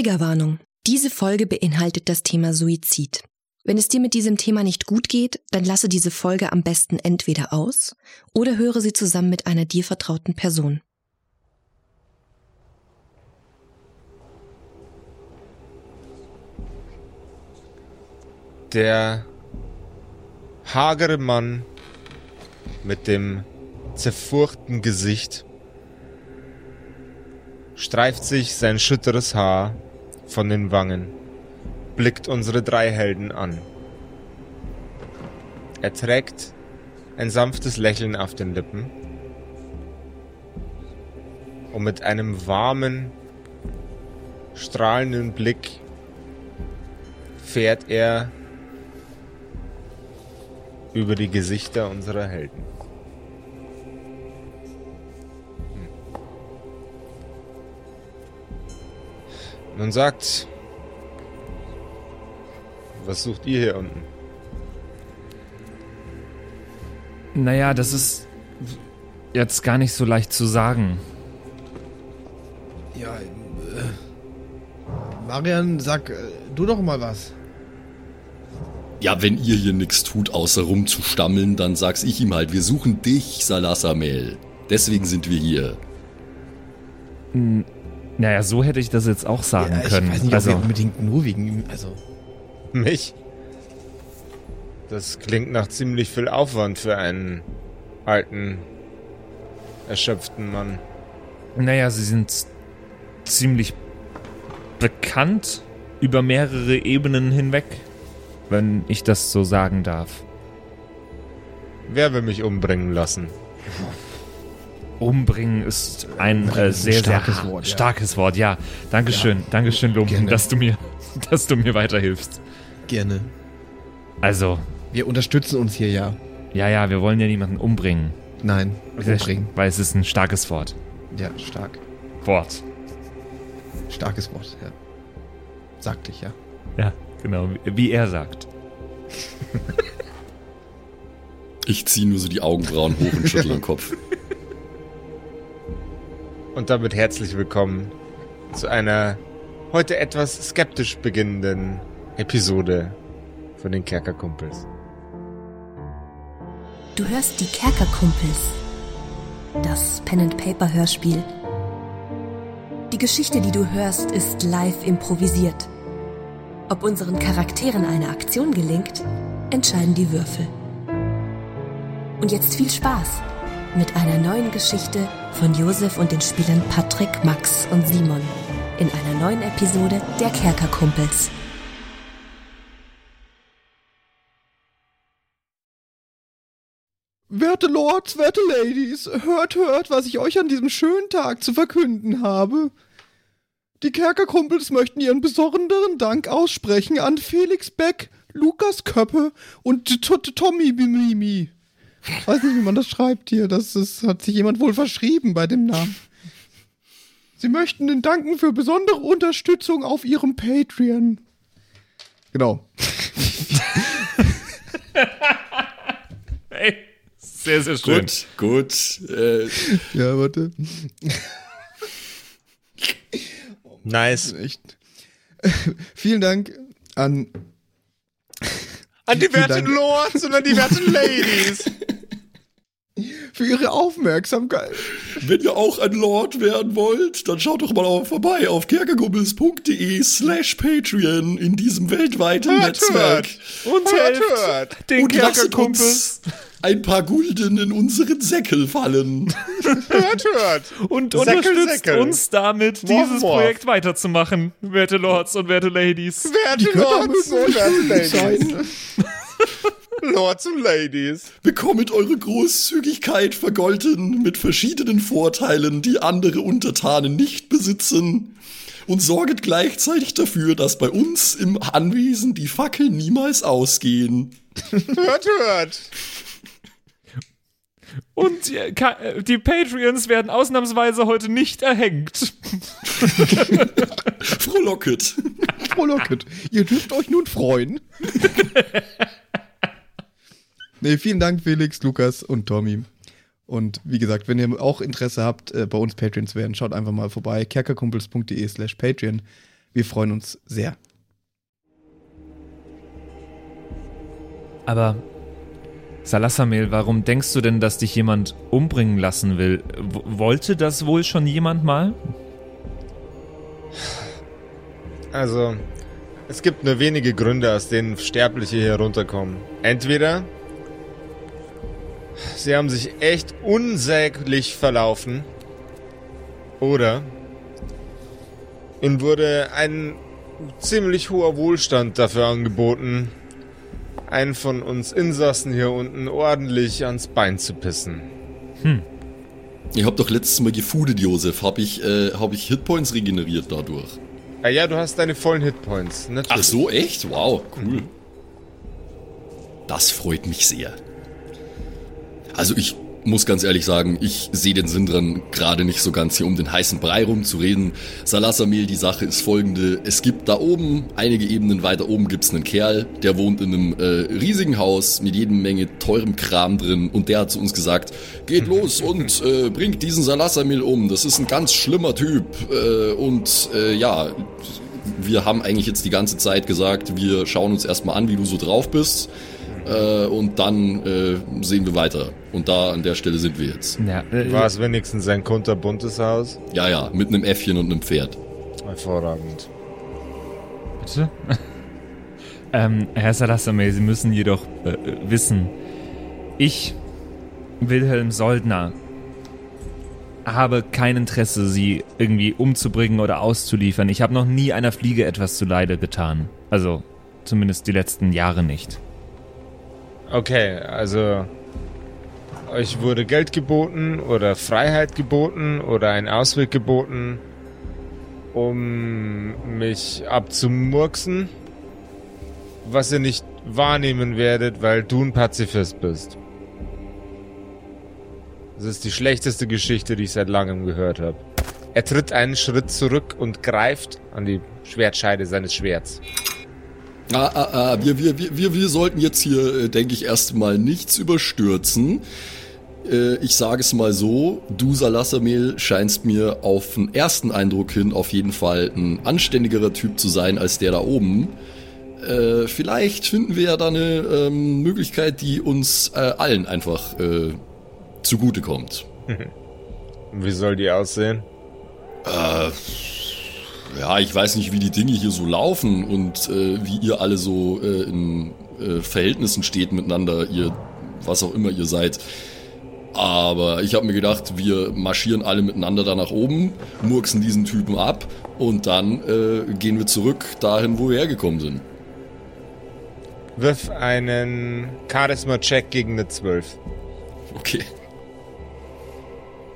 Triggerwarnung. Diese Folge beinhaltet das Thema Suizid. Wenn es dir mit diesem Thema nicht gut geht, dann lasse diese Folge am besten entweder aus oder höre sie zusammen mit einer dir vertrauten Person. Der hagere Mann mit dem zerfurchten Gesicht streift sich sein schütteres Haar von den Wangen, blickt unsere drei Helden an. Er trägt ein sanftes Lächeln auf den Lippen und mit einem warmen, strahlenden Blick fährt er über die Gesichter unserer Helden. Nun sagt, was sucht ihr hier unten? Naja, das ist jetzt gar nicht so leicht zu sagen. Ja, äh, Marian, sag äh, du doch mal was. Ja, wenn ihr hier nichts tut, außer rumzustammeln, dann sag's ich ihm halt. Wir suchen dich, Salasamel. Deswegen sind wir hier. Hm, naja, so hätte ich das jetzt auch sagen ja, ich können. Ich weiß nicht, also, ob wir unbedingt nur wegen ihm, also... Mich? Das klingt nach ziemlich viel Aufwand für einen alten, erschöpften Mann. Naja, sie sind ziemlich bekannt über mehrere Ebenen hinweg, wenn ich das so sagen darf. Wer will mich umbringen lassen? Umbringen ist ein äh, sehr, starkes sehr Wort, ja. starkes Wort. Ja, Dankeschön, Ja. Dankeschön, Lumpen, Gerne. dass du mir, dass du mir weiterhilfst. Gerne. Also, Wir unterstützen uns hier ja. ja, ja, wir wollen ja niemanden umbringen. Nein, umbringen. Weil es ist ein starkes Wort. Ja, stark. Wort. Starkes Wort, ja. Sagte ich ja. Ja, genau, wie- wie er sagt. Ich ziehe nur so die Augenbrauen hoch und schüttle den Kopf. Und damit herzlich willkommen zu einer heute etwas skeptisch beginnenden Episode von den Kerkerkumpels. Du hörst die Kerkerkumpels. Das Pen-and-Paper-Hörspiel. Die Geschichte, die du hörst, ist live improvisiert. Ob unseren Charakteren eine Aktion gelingt, entscheiden die Würfel. Und jetzt viel Spaß mit einer neuen Geschichte von Josef und den Spielern Patrick, Max und Simon in einer neuen Episode der Kerkerkumpels. Werte Lords, werte Ladies, hört, hört, was ich euch an diesem schönen Tag zu verkünden habe. Die Kerkerkumpels möchten ihren besonderen Dank aussprechen an Felix Beck, Lukas Köppe und Tommy Bimimi. Weiß nicht, wie man das schreibt hier. Das, das hat sich jemand wohl verschrieben bei dem Namen. Sie möchten den danken für besondere Unterstützung auf ihrem Patreon. Genau. Hey, sehr, sehr schön. Gut, gut. Äh, Ja, warte. Nice. Echt. Vielen Dank an An die werten. Lords und an die werten Ladies. für Ihre Aufmerksamkeit. wenn ihr auch ein Lord werden wollt, dann schaut doch mal auch vorbei auf kerkerkumpels.de slash Patreon in diesem weltweiten Netzwerk. Und Hört, helft hört. den Und lasst Kerkerkumpels. Ein paar Gulden in unseren Säckel fallen. Hört, hört. Und Säckel, unterstützt Säckel. uns damit, Morph, dieses morph. Projekt weiterzumachen, werte Lords und werte Ladies. Werte Lords und werte Ladies. Lords und Ladies. Bekommet eure Großzügigkeit vergolten mit verschiedenen Vorteilen, die andere Untertanen nicht besitzen. Und sorget gleichzeitig dafür, dass bei uns im Anwesen die Fackeln niemals ausgehen. Hört, hört. Und die, Ka- äh, die Patreons werden ausnahmsweise heute nicht erhängt. Frohlocket. Frohlocket. Ihr dürft euch nun freuen. nee, vielen Dank, Felix, Lukas und Tommy. Und wie gesagt, wenn ihr auch Interesse habt, äh, bei uns Patreons werden, schaut einfach mal vorbei. kerkerkumpels.de slash Patreon. Wir freuen uns sehr. Aber Salassamel, warum denkst du denn, dass dich jemand umbringen lassen will? W wollte das wohl schon jemand mal? Also, es gibt nur wenige Gründe, aus denen Sterbliche hier runterkommen. Entweder sie haben sich echt unsäglich verlaufen oder ihnen wurde ein ziemlich hoher Wohlstand dafür angeboten, einen von uns Insassen hier unten ordentlich ans Bein zu pissen. Ich hab doch letztes Mal gefoodet, Josef. Hab ich, äh, hab ich Hitpoints regeneriert dadurch. Ah ja, du hast deine vollen Hitpoints. Natürlich. Ach so, echt? Wow, cool. Das freut mich sehr. Also ich muss ganz ehrlich sagen, ich sehe den Sinn dran, gerade nicht so ganz hier um den heißen Brei rumzureden. Salasamel, die Sache ist folgende. Es gibt da oben, einige Ebenen weiter oben gibt's einen Kerl, der wohnt in einem äh, riesigen Haus mit jedem Menge teurem Kram drin und der hat zu uns gesagt, geht los und äh, bringt diesen Salasamel um. Das ist ein ganz schlimmer Typ. Äh, und äh, ja, wir haben eigentlich jetzt die ganze Zeit gesagt, wir schauen uns erstmal an, wie du so drauf bist. Äh, und dann äh, sehen wir weiter. Und da an der Stelle sind wir jetzt. Ja, War es wenigstens ein kunterbuntes Haus? Ja, ja, mit einem Äffchen und einem Pferd. Hervorragend. Bitte? ähm, Herr Salassamel, Sie müssen jedoch äh, wissen, ich, Wilhelm Soldner, habe kein Interesse, Sie irgendwie umzubringen oder auszuliefern. Ich habe noch nie einer Fliege etwas zuleide getan. Also, zumindest die letzten Jahre nicht. Okay, also euch wurde Geld geboten oder Freiheit geboten oder ein Ausweg geboten, um mich abzumurksen, was ihr nicht wahrnehmen werdet, weil du ein Pazifist bist. Das ist die schlechteste Geschichte, die ich seit langem gehört habe. Er tritt einen Schritt zurück und greift an die Schwertscheide seines Schwerts. Ah, ah, ah, wir, wir, wir, wir, sollten jetzt hier, äh, denke ich, erstmal nichts überstürzen. Äh, ich sage es mal so, du Salassamel scheinst mir auf den ersten Eindruck hin auf jeden Fall ein anständigerer Typ zu sein als der da oben. Äh, vielleicht finden wir ja da eine ähm, Möglichkeit, die uns äh, allen einfach äh, zugutekommt. Wie soll die aussehen? Äh, ja, ich weiß nicht, wie die Dinge hier so laufen und äh, wie ihr alle so äh, in äh, Verhältnissen steht miteinander, ihr, was auch immer ihr seid. Aber ich habe mir gedacht, wir marschieren alle miteinander da nach oben, murksen diesen Typen ab und dann äh, gehen wir zurück dahin, wo wir hergekommen sind. Wirf einen Charisma-Check gegen eine 12. Okay.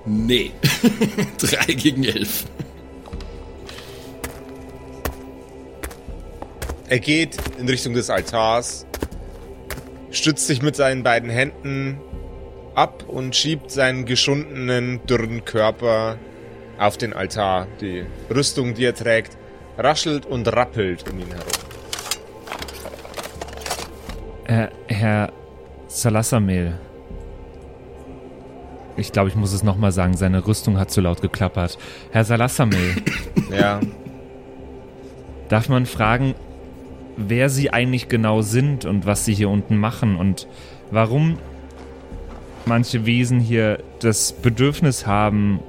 Nee. Drei gegen elf. Er geht in Richtung des Altars, stützt sich mit seinen beiden Händen ab und schiebt seinen geschundenen, dürren Körper auf den Altar. Die Rüstung, die er trägt, raschelt und rappelt um ihn herum. Herr, Herr Salassamel. Ich glaube, ich muss es nochmal sagen, seine Rüstung hat zu laut geklappert. Herr Salassamel, Ja, darf man fragen, wer Sie eigentlich genau sind und was Sie hier unten machen und warum manche Wesen hier das Bedürfnis haben,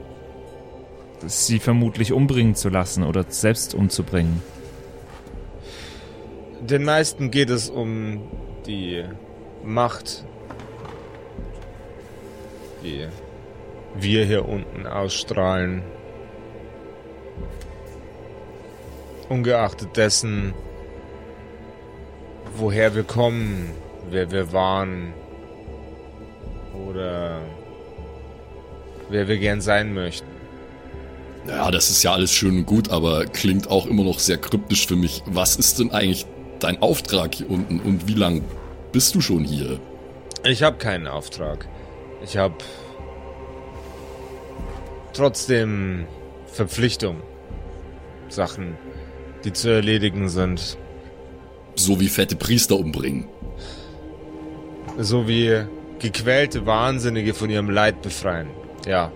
Sie vermutlich umbringen zu lassen oder selbst umzubringen? den meisten geht es um die Macht, die wir hier unten ausstrahlen. Ungeachtet dessen, woher wir kommen, wer wir waren oder wer wir gern sein möchten. Ja, das ist ja alles schön und gut, aber klingt auch immer noch sehr kryptisch für mich. Was ist denn eigentlich dein Auftrag hier unten und wie lang bist du schon hier? Ich habe keinen Auftrag. Ich habe trotzdem Verpflichtung. Sachen, die zu erledigen sind. So wie fette Priester umbringen. So wie gequälte Wahnsinnige von ihrem Leid befreien. Ja.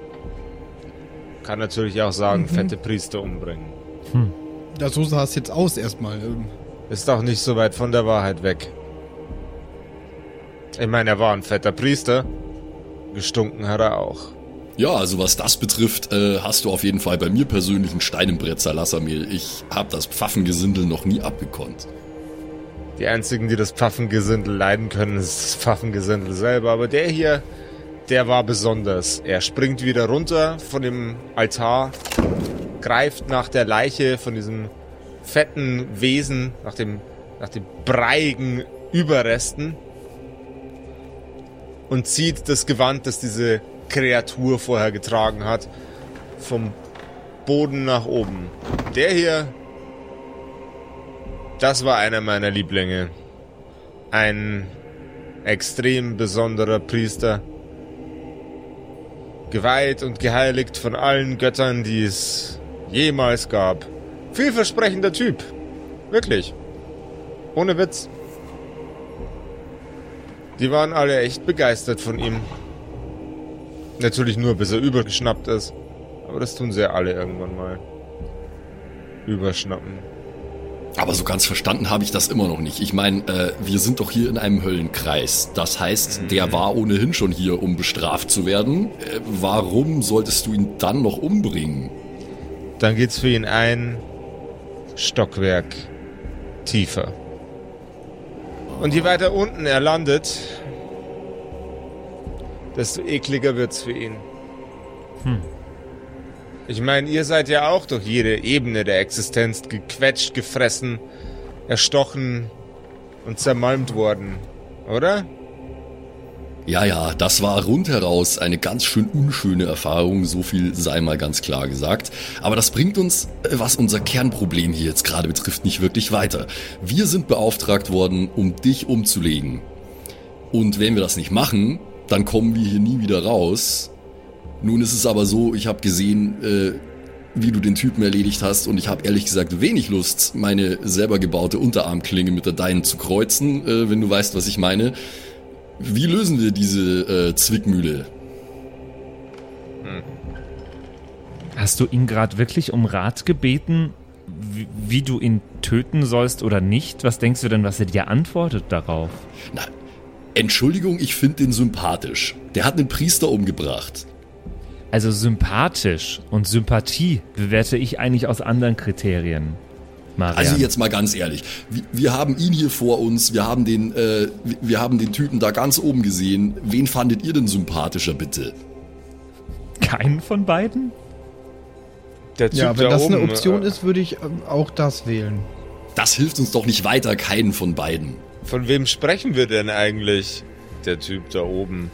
Kann natürlich auch sagen, fette Priester umbringen. Ja, so sah es jetzt aus erstmal. Ähm, Ist doch nicht so weit von der Wahrheit weg. Ich meine, er war ein fetter Priester. Gestunken hat er auch. Ja, also was das betrifft, äh, hast du auf jeden Fall bei mir persönlich einen Stein im Brett, Salassamil. Ich habe das Pfaffengesindel noch nie abgekonnt. Die einzigen, die das Pfaffengesindel leiden können, ist das Pfaffengesindel selber. Aber der hier, der war besonders. Er springt wieder runter von dem Altar, greift nach der Leiche von diesem fetten Wesen, nach dem, nach dem breiigen Überresten und zieht das Gewand, das diese Kreatur vorher getragen hat, vom Boden nach oben. Der hier, das war einer meiner Lieblinge. Ein extrem besonderer Priester. Geweiht und geheiligt von allen Göttern, die es jemals gab. Vielversprechender Typ. Wirklich. Ohne Witz. Die waren alle echt begeistert von ihm. Natürlich nur, bis er übergeschnappt ist. Aber das tun sie ja alle irgendwann mal. Überschnappen. Aber so ganz verstanden habe ich das immer noch nicht. Ich meine, äh, wir sind doch hier in einem Höllenkreis. Das heißt, der war ohnehin schon hier, um bestraft zu werden. Äh, warum solltest du ihn dann noch umbringen? Dann geht's für ihn ein Stockwerk tiefer. Und je weiter unten er landet, desto ekliger wird's für ihn. Ich meine, ihr seid ja auch durch jede Ebene der Existenz gequetscht, gefressen, erstochen und zermalmt worden, oder? Ja, ja, das war rundheraus eine ganz schön unschöne Erfahrung, so viel sei mal ganz klar gesagt. Aber das bringt uns, äh, was unser Kernproblem hier jetzt gerade betrifft, nicht wirklich weiter. Wir sind beauftragt worden, um dich umzulegen. Und wenn wir das nicht machen, dann kommen wir hier nie wieder raus. Nun ist es aber so, ich habe gesehen, äh, wie du den Typen erledigt hast und ich habe ehrlich gesagt wenig Lust, meine selber gebaute Unterarmklinge mit der deinen zu kreuzen, äh, wenn du weißt, was ich meine. Wie lösen wir diese äh, Zwickmühle? Hast du ihn gerade wirklich um Rat gebeten, wie, wie du ihn töten sollst oder nicht? Was denkst du denn, was er dir antwortet darauf? Na, Entschuldigung, ich finde den sympathisch. Der hat einen Priester umgebracht. Also sympathisch und Sympathie bewerte ich eigentlich aus anderen Kriterien. Marian. Also jetzt mal ganz ehrlich, wir, wir haben ihn hier vor uns, wir haben den, äh, wir- wir haben den Typen da ganz oben gesehen. Wen fandet ihr denn sympathischer, bitte? Keinen von beiden? Der Typ ja, wenn da das oben, eine Option äh, ist, würde ich ähm, auch das wählen. Das hilft uns doch nicht weiter, keinen von beiden. Von wem sprechen wir denn eigentlich? Der Typ da oben.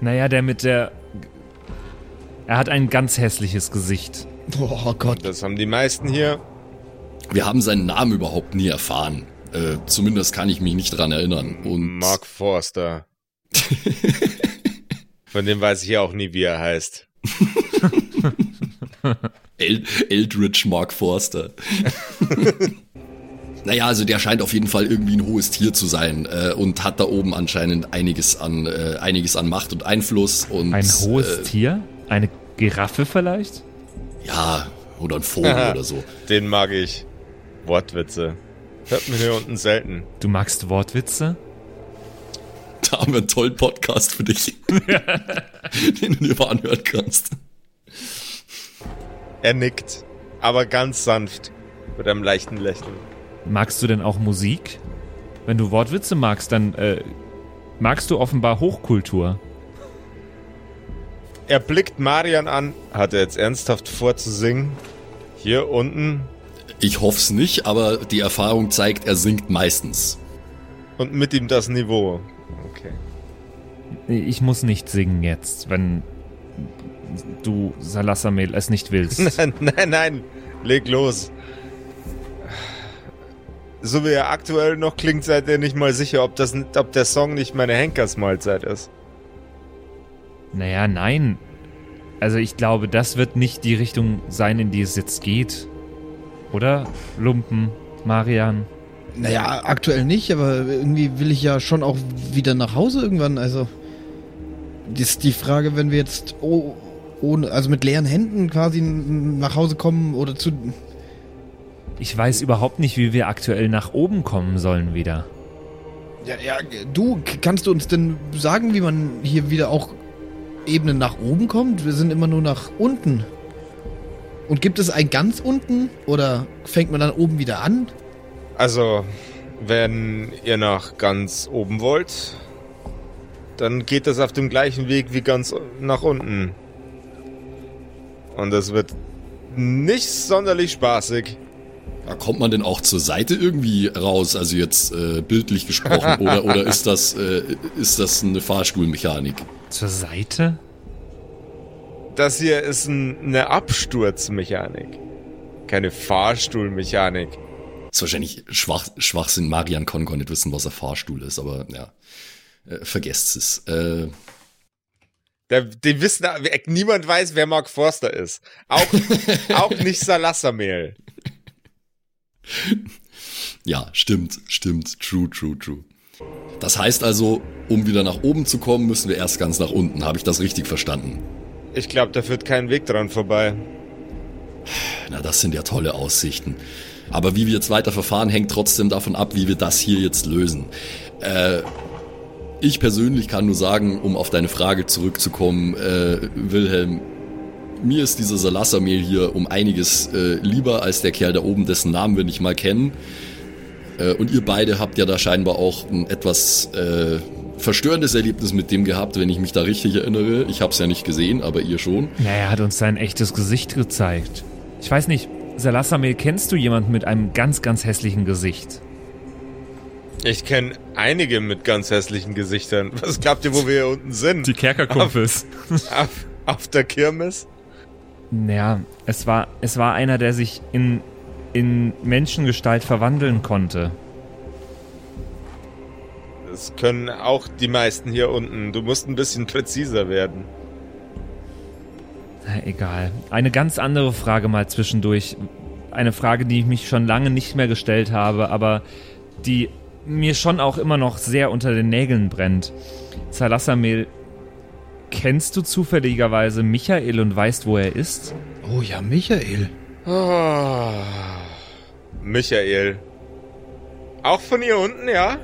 Naja, der mit der. Er hat ein ganz hässliches Gesicht. Oh Gott. Das haben die meisten hier. Wir haben seinen Namen überhaupt nie erfahren. Äh, zumindest kann ich mich nicht dran erinnern. Und Mark Forster. Von dem weiß ich auch nie, wie er heißt. El Eldritch Mark Forster. naja, also der scheint auf jeden Fall irgendwie ein hohes Tier zu sein äh, und hat da oben anscheinend einiges an, äh, einiges an Macht und Einfluss. Und, Ein hohes äh, Tier? Eine Giraffe vielleicht? Ja, oder ein Vogel oder so. Den mag ich. Wortwitze. Hört man hier unten selten. Du magst Wortwitze? Da haben wir einen tollen Podcast für dich, den du dir mal anhören kannst. Er nickt, aber ganz sanft, mit einem leichten Lächeln. Magst du denn auch Musik? Wenn du Wortwitze magst, dann äh, magst du offenbar Hochkultur. Er blickt Marian an. Hat er jetzt ernsthaft vor zu singen? Hier unten Ich hoff's nicht, aber die Erfahrung zeigt, er singt meistens. und mit ihm das Niveau. Okay. Ich muss nicht singen jetzt, wenn du Salassamel es nicht willst. Nein, nein, nein. Leg los. So wie er aktuell noch klingt, seid ihr nicht mal sicher, ob, das, ob der Song nicht meine Henkersmahlzeit ist. Naja, nein. Also ich glaube, das wird nicht die Richtung sein, in die es jetzt geht. Oder? Lumpen, Marian. Naja, aktuell nicht, aber irgendwie will ich ja schon auch wieder nach Hause irgendwann. Also, das ist die Frage, wenn wir jetzt oh, ohne, also mit leeren Händen quasi nach Hause kommen oder zu. ich weiß überhaupt nicht, wie wir aktuell nach oben kommen sollen wieder. Ja, ja, du, kannst du uns denn sagen, wie man hier wieder auch Ebenen nach oben kommt? Wir sind immer nur nach unten. Und gibt es ein ganz unten oder fängt man dann oben wieder an? Also, wenn ihr nach ganz oben wollt, dann geht das auf dem gleichen Weg wie ganz nach unten. Und das wird nicht sonderlich spaßig. Da kommt man denn auch zur Seite irgendwie raus, also jetzt äh, bildlich gesprochen, oder, oder ist, das, äh, ist das eine Fahrstuhlmechanik? Zur Seite? Das hier ist ein, eine Absturzmechanik. Keine Fahrstuhlmechanik. Das ist wahrscheinlich Schwach, Schwachsinn. Marian kann gar nicht wissen, was ein Fahrstuhl ist, aber ja, äh, vergesst es. Äh, Der, die wissen, niemand weiß, wer Mark Forster ist. Auch, auch nicht Salassamehl. ja, stimmt, stimmt. True, true, true. Das heißt also, um wieder nach oben zu kommen, müssen wir erst ganz nach unten. Habe ich das richtig verstanden? Ich glaube, da führt kein Weg dran vorbei. Na, das sind ja tolle Aussichten. Aber wie wir jetzt weiter verfahren, hängt trotzdem davon ab, wie wir das hier jetzt lösen. Äh, ich persönlich kann nur sagen, um auf deine Frage zurückzukommen, äh, Wilhelm, mir ist dieser Salassamehl hier um einiges äh, lieber als der Kerl da oben, dessen Namen wir nicht mal kennen. Äh, und ihr beide habt ja da scheinbar auch ein etwas äh, verstörendes Erlebnis mit dem gehabt, wenn ich mich da richtig erinnere. Ich habe es ja nicht gesehen, aber ihr schon. Ja, er hat uns sein echtes Gesicht gezeigt. Ich weiß nicht, Salassamel, kennst du jemanden mit einem ganz, ganz hässlichen Gesicht? Ich kenne einige mit ganz hässlichen Gesichtern. Was glaubt ihr, wo wir hier unten sind? Die Kerkerkumpels. Auf, auf, auf der Kirmes? Naja, es war, es war einer, der sich in, in Menschengestalt verwandeln konnte. Das können auch die meisten hier unten. Du musst ein bisschen präziser werden. Na, egal. Eine ganz andere Frage mal zwischendurch. Eine Frage, die ich mich schon lange nicht mehr gestellt habe, aber die mir schon auch immer noch sehr unter den Nägeln brennt. Salassamel, kennst du zufälligerweise Michael und weißt, wo er ist? Oh ja, Michael. Oh, Michael. Auch von hier unten, ja?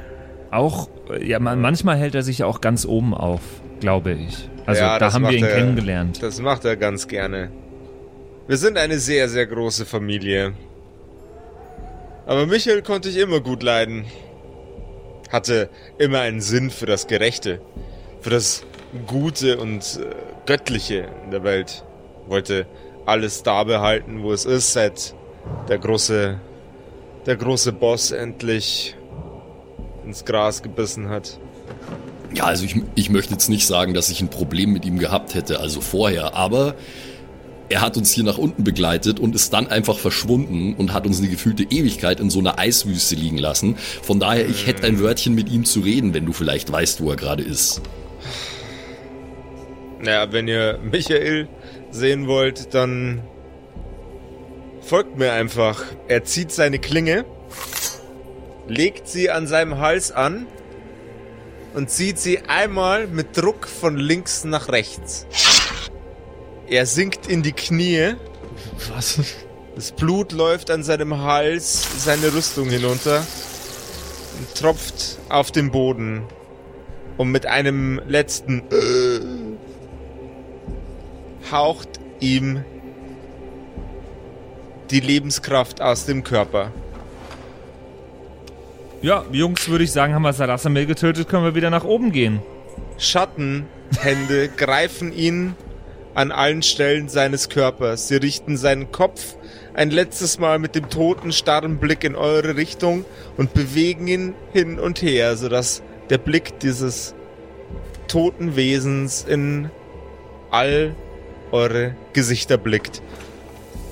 Auch, ja, man, manchmal hält er sich auch ganz oben auf, glaube ich. Also Ja, da haben wir ihn er- kennengelernt. Das macht er ganz gerne. Wir sind eine sehr, sehr große Familie. Aber Michael konnte ich immer gut leiden. Hatte immer einen Sinn für das Gerechte, für das Gute und äh, Göttliche in der Welt. Wollte alles da behalten, wo es ist, seit der große, der große Boss endlich ins Gras gebissen hat. Ja, also ich, ich möchte jetzt nicht sagen, dass ich ein Problem mit ihm gehabt hätte, also vorher, aber er hat uns hier nach unten begleitet und ist dann einfach verschwunden und hat uns eine gefühlte Ewigkeit in so einer Eiswüste liegen lassen. Von daher, ich hätte ein Wörtchen mit ihm zu reden, wenn du vielleicht weißt, wo er gerade ist. Naja, wenn ihr Michael sehen wollt, dann folgt mir einfach. Er zieht seine Klinge, legt sie an seinem Hals an und zieht sie einmal mit Druck von links nach rechts. Er sinkt in die Knie, Was? das Blut läuft an seinem Hals, seine Rüstung hinunter und tropft auf den Boden. Und mit einem letzten haucht ihm die Lebenskraft aus dem Körper. Ja, Jungs, würde ich sagen, haben wir Salassamel getötet, können wir wieder nach oben gehen. Schattenhände greifen ihn an allen Stellen seines Körpers. Sie richten seinen Kopf ein letztes Mal mit dem toten, starren Blick in eure Richtung und bewegen ihn hin und her, sodass der Blick dieses toten Wesens in all eure Gesichter blickt.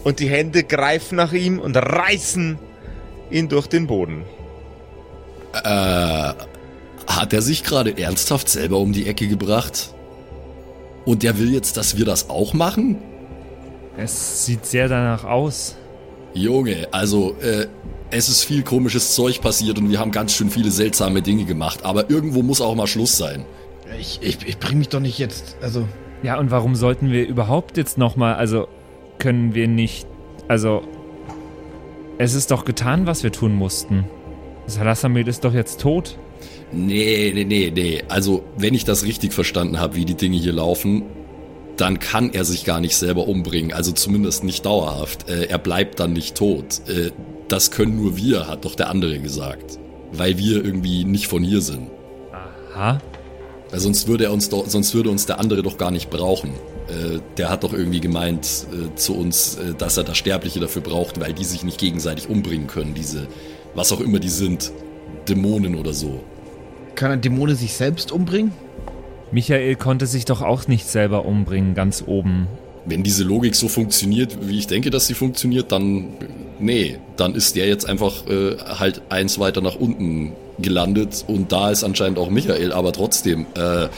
Und die Hände greifen nach ihm und reißen ihn durch den Boden. Äh, hat er sich gerade ernsthaft selber um die Ecke gebracht? Und der will jetzt, dass wir das auch machen? Es sieht sehr danach aus. Junge, also, äh, es ist viel komisches Zeug passiert und wir haben ganz schön viele seltsame Dinge gemacht, aber irgendwo muss auch mal Schluss sein. Ich, ich, ich bring mich doch nicht jetzt. Also, Ja, und warum sollten wir überhaupt jetzt nochmal, also können wir nicht, also es ist doch getan, was wir tun mussten. Salasamid ist doch jetzt tot. Nee, nee, nee, nee. Also, wenn ich das richtig verstanden habe, wie die Dinge hier laufen, dann kann er sich gar nicht selber umbringen. Also zumindest nicht dauerhaft. Äh, er bleibt dann nicht tot. Äh, das können nur wir, hat doch der andere gesagt. Weil wir irgendwie nicht von hier sind. Aha. Weil sonst würde er uns doch, sonst würde uns der andere doch gar nicht brauchen. Äh, der hat doch irgendwie gemeint äh, zu uns, äh, dass er das Sterbliche dafür braucht, weil die sich nicht gegenseitig umbringen können, diese, was auch immer die sind, Dämonen oder so. Kann ein Dämone sich selbst umbringen? Michael konnte sich doch auch nicht selber umbringen, ganz oben. Wenn diese Logik so funktioniert, wie ich denke, dass sie funktioniert, dann nee, dann ist der jetzt einfach äh, halt eins weiter nach unten gelandet und da ist anscheinend auch Michael, aber trotzdem äh,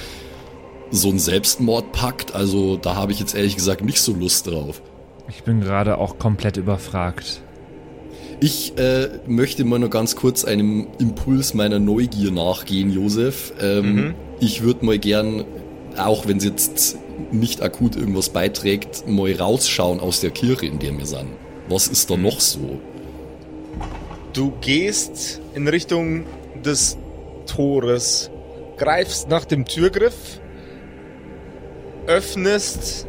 so ein Selbstmordpakt, also da habe ich jetzt ehrlich gesagt nicht so Lust drauf. Ich bin gerade auch komplett überfragt. Ich äh, möchte mal nur ganz kurz einem Impuls meiner Neugier nachgehen, Josef. Ähm, Mhm. Ich würde mal gern, auch wenn es jetzt nicht akut irgendwas beiträgt, mal rausschauen aus der Kirche, in der wir sind. Was ist da noch so? Du gehst in Richtung des Tores, greifst nach dem Türgriff, öffnest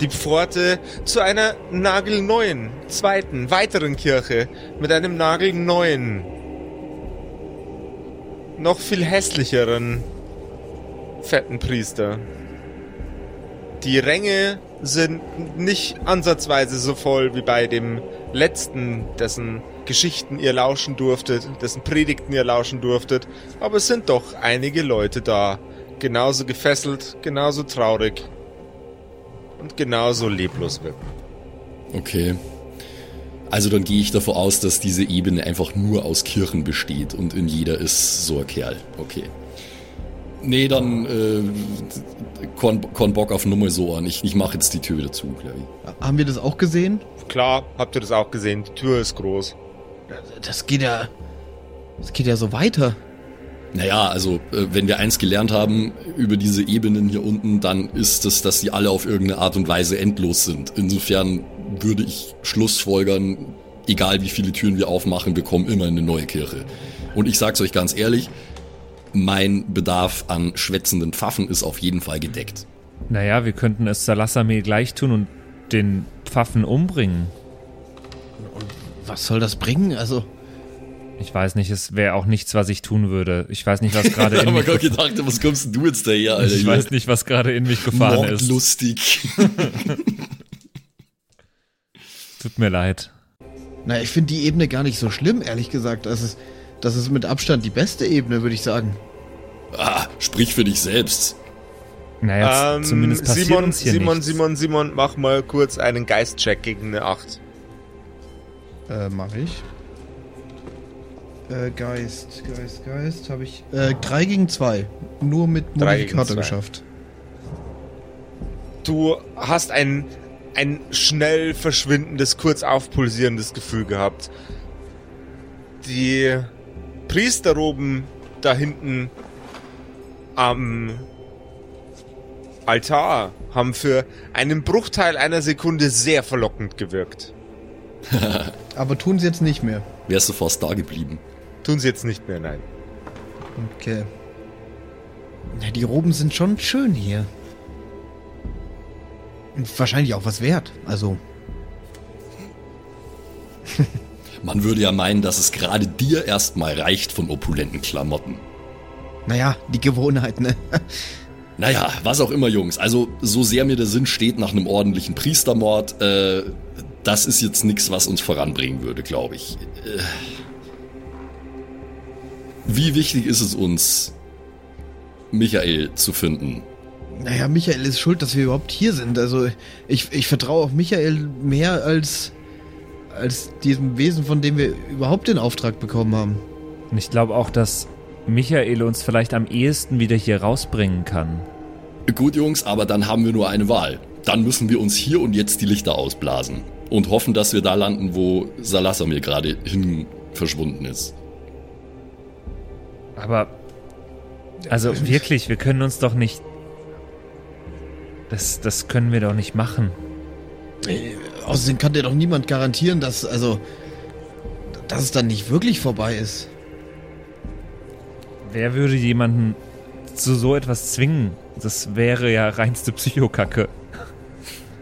die Pforte zu einer nagelneuen, zweiten, weiteren Kirche mit einem nagelneuen, noch viel hässlicheren, fetten Priester. Die Ränge sind nicht ansatzweise so voll wie bei dem letzten, dessen Geschichten ihr lauschen durftet, dessen Predigten ihr lauschen durftet, aber es sind doch einige Leute da, genauso gefesselt, genauso traurig und genauso leblos wirken. Okay. Also dann gehe ich davon aus, dass diese Ebene einfach nur aus Kirchen besteht und in jeder ist so ein Kerl. Okay. Nee, dann äh, kon, kon Bock auf Nummer so an. Ich, ich mache jetzt die Tür wieder zu, glaube ich. Haben wir das auch gesehen? Klar, habt ihr das auch gesehen, die Tür ist groß. Das geht ja. Das geht ja so weiter. Naja, also äh, wenn wir eins gelernt haben über diese Ebenen hier unten, dann ist es, dass sie alle auf irgendeine Art und Weise endlos sind. Insofern würde ich Schlussfolgern, egal wie viele Türen wir aufmachen, wir kommen immer in eine neue Kirche. Und ich sag's euch ganz ehrlich, mein Bedarf an schwätzenden Pfaffen ist auf jeden Fall gedeckt. Naja, wir könnten es Salasamir gleich tun und den Pfaffen umbringen. Was soll das bringen? Also. Ich weiß nicht, es wäre auch nichts, was ich tun würde. Ich weiß nicht, was gerade in Aber mich Gott gedacht, was kommst du jetzt daher, Alter? Ich weiß nicht, was gerade in mich gefahren ist. Mordlustig. Tut mir leid. Naja, ich finde die Ebene gar nicht so schlimm, ehrlich gesagt. Das ist, das ist mit Abstand die beste Ebene, würde ich sagen. ah, sprich für dich selbst. Naja, z- zumindest passiert Ähm, Simon, uns hier Simon, nichts. Simon, Simon, mach mal kurz einen Geistcheck gegen eine 8. Äh, mache ich. Äh, Geist, Geist, Geist, habe ich. Äh, 3 gegen 2. Nur mit Modifikator geschafft. Du hast ein, ein schnell verschwindendes, kurz aufpulsierendes Gefühl gehabt. Die Priester oben da hinten am Altar haben für einen Bruchteil einer Sekunde sehr verlockend gewirkt. Aber tun sie jetzt nicht mehr. Wärst du fast da geblieben. Tun sie jetzt nicht mehr, nein. Okay. Ja, die Roben sind schon schön hier. Und wahrscheinlich auch was wert. Also, Man würde ja meinen, dass es gerade dir erstmal reicht von opulenten Klamotten. naja, die Gewohnheit, ne? Naja, was auch immer, Jungs. Also, so sehr mir der Sinn steht nach einem ordentlichen Priestermord, äh, das ist jetzt nichts, was uns voranbringen würde, glaube ich. Äh, wie wichtig ist es uns, Michael zu finden? Naja, Michael ist schuld, dass wir überhaupt hier sind. Also, ich, ich vertraue auf Michael mehr als, als diesem Wesen, von dem wir überhaupt den Auftrag bekommen haben. Und ich glaube auch, dass Michael uns vielleicht am ehesten wieder hier rausbringen kann. Gut, Jungs, aber dann haben wir nur eine Wahl. Dann müssen wir uns hier und jetzt die Lichter ausblasen und hoffen, dass wir da landen, wo Salassamir gerade hin verschwunden ist. Aber, also wirklich, wir können uns doch nicht. Das, das können wir doch nicht machen. Außerdem kann dir doch niemand garantieren, dass, also, dass es dann nicht wirklich vorbei ist. Wer würde jemanden zu so etwas zwingen? Das wäre ja reinste Psychokacke.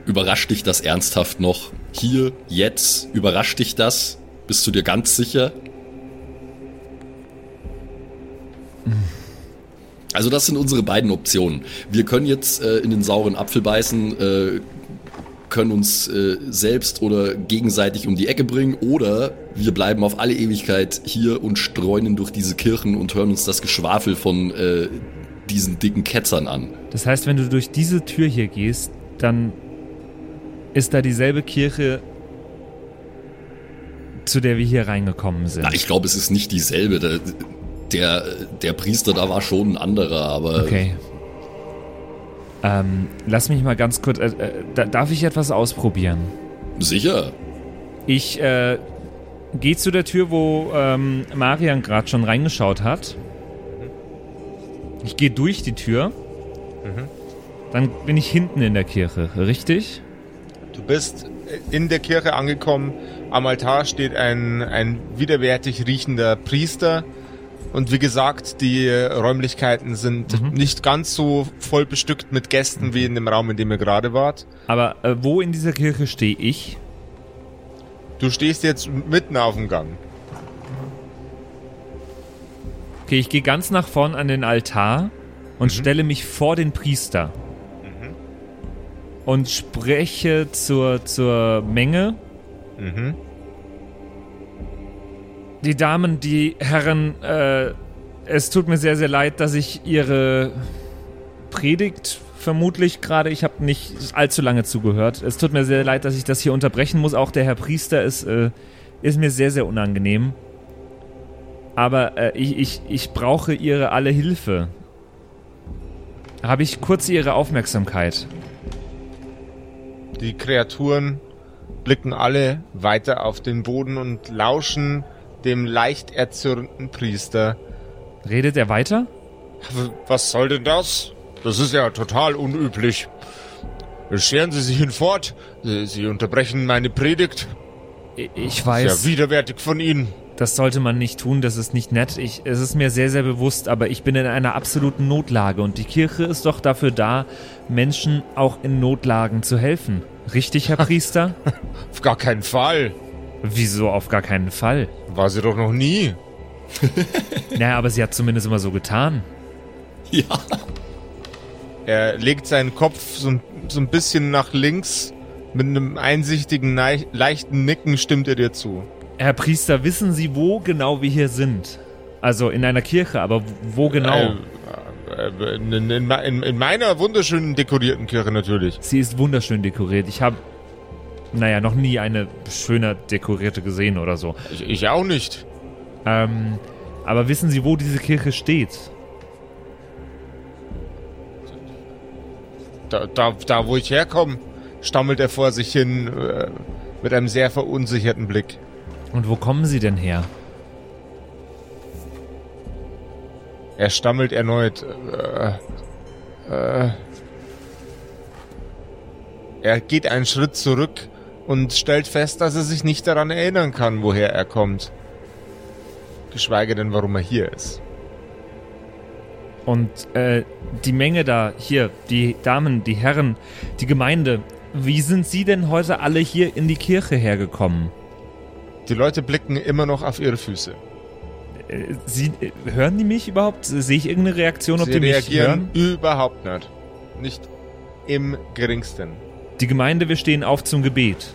Überrascht dich das ernsthaft noch? Hier, jetzt, überrascht dich das? Bist du dir ganz sicher? Also das sind unsere beiden Optionen. Wir können jetzt äh, in den sauren Apfel beißen, äh, können uns äh, selbst oder gegenseitig um die Ecke bringen oder wir bleiben auf alle Ewigkeit hier und streunen durch diese Kirchen und hören uns das Geschwafel von äh, diesen dicken Ketzern an. Das heißt, wenn du durch diese Tür hier gehst, dann ist da dieselbe Kirche, zu der wir hier reingekommen sind. Na, ich glaube, es ist nicht dieselbe. Der, der, der Priester da war schon ein anderer, aber Okay. Ähm, lass mich mal ganz kurz. Äh, äh, da- darf ich etwas ausprobieren? sicher. Ich äh, gehe zu der Tür, wo ähm, Marian gerade schon reingeschaut hat. Ich gehe durch die Tür. Dann bin ich hinten in der Kirche, richtig? Du bist in der Kirche angekommen. Am Altar steht ein, ein widerwärtig riechender Priester. Und wie gesagt, die Räumlichkeiten sind nicht ganz so voll bestückt mit Gästen wie in dem Raum, in dem ihr gerade wart. Aber äh, wo in dieser Kirche stehe ich? Du stehst jetzt mitten auf dem Gang. Okay, ich gehe ganz nach vorn an den Altar und stelle mich vor den Priester. Und spreche zur, zur Menge. Mhm. Die Damen, die Herren, äh, es tut mir sehr, sehr leid, dass ich Ihre Predigt vermutlich gerade, ich habe nicht allzu lange zugehört. Es tut mir sehr leid, dass ich das hier unterbrechen muss. Auch der Herr Priester ist, äh, ist mir sehr, sehr unangenehm. Aber äh, ich, ich, ich brauche Ihre alle Hilfe. Habe ich kurz Ihre Aufmerksamkeit? Die Kreaturen blicken alle weiter auf den Boden und lauschen dem leicht erzürnten Priester. Redet er weiter? Was soll denn das? Das ist ja total unüblich. Scheren Sie sich hinfort. Sie, Sie unterbrechen meine Predigt. Ich- weiß. ja widerwärtig von Ihnen. Das sollte man nicht tun, das ist nicht nett. Ich, es ist mir sehr, sehr bewusst, aber ich bin in einer absoluten Notlage und die Kirche ist doch dafür da, Menschen auch in Notlagen zu helfen. Richtig, Herr Priester? Auf gar keinen Fall. Wieso auf gar keinen Fall? War sie doch noch nie. Naja, aber sie hat zumindest immer so getan. Ja. Er legt seinen Kopf so, ein- so ein bisschen nach links. Mit einem einsichtigen, leichten Nicken stimmt er dir zu. Herr Priester, wissen Sie, wo genau wir hier sind? Also in einer Kirche, aber wo genau? Äh, äh, in, in, in, in meiner wunderschönen dekorierten Kirche natürlich. Sie ist wunderschön dekoriert. Ich habe, naja, noch nie eine schöner dekorierte gesehen oder so. Ich, ich auch nicht. Ähm, aber wissen Sie, wo diese Kirche steht? Da, da, da wo ich herkomme, stammelt er vor sich hin äh, mit einem sehr verunsicherten Blick. Und wo kommen Sie denn her? Er stammelt erneut. Äh, äh, er geht einen Schritt zurück und stellt fest, dass er sich nicht daran erinnern kann, woher er kommt. Geschweige denn, warum er hier ist. Und äh, die Menge da, hier, die Damen, die Herren, die Gemeinde, wie sind Sie denn heute alle hier in die Kirche hergekommen? Die Leute blicken immer noch auf ihre Füße. Äh, Sie, äh, hören die mich überhaupt? Sehe ich irgendeine Reaktion, ob Sie die mich reagieren hören? überhaupt nicht. Nicht im geringsten. Die Gemeinde, wir stehen auf zum Gebet.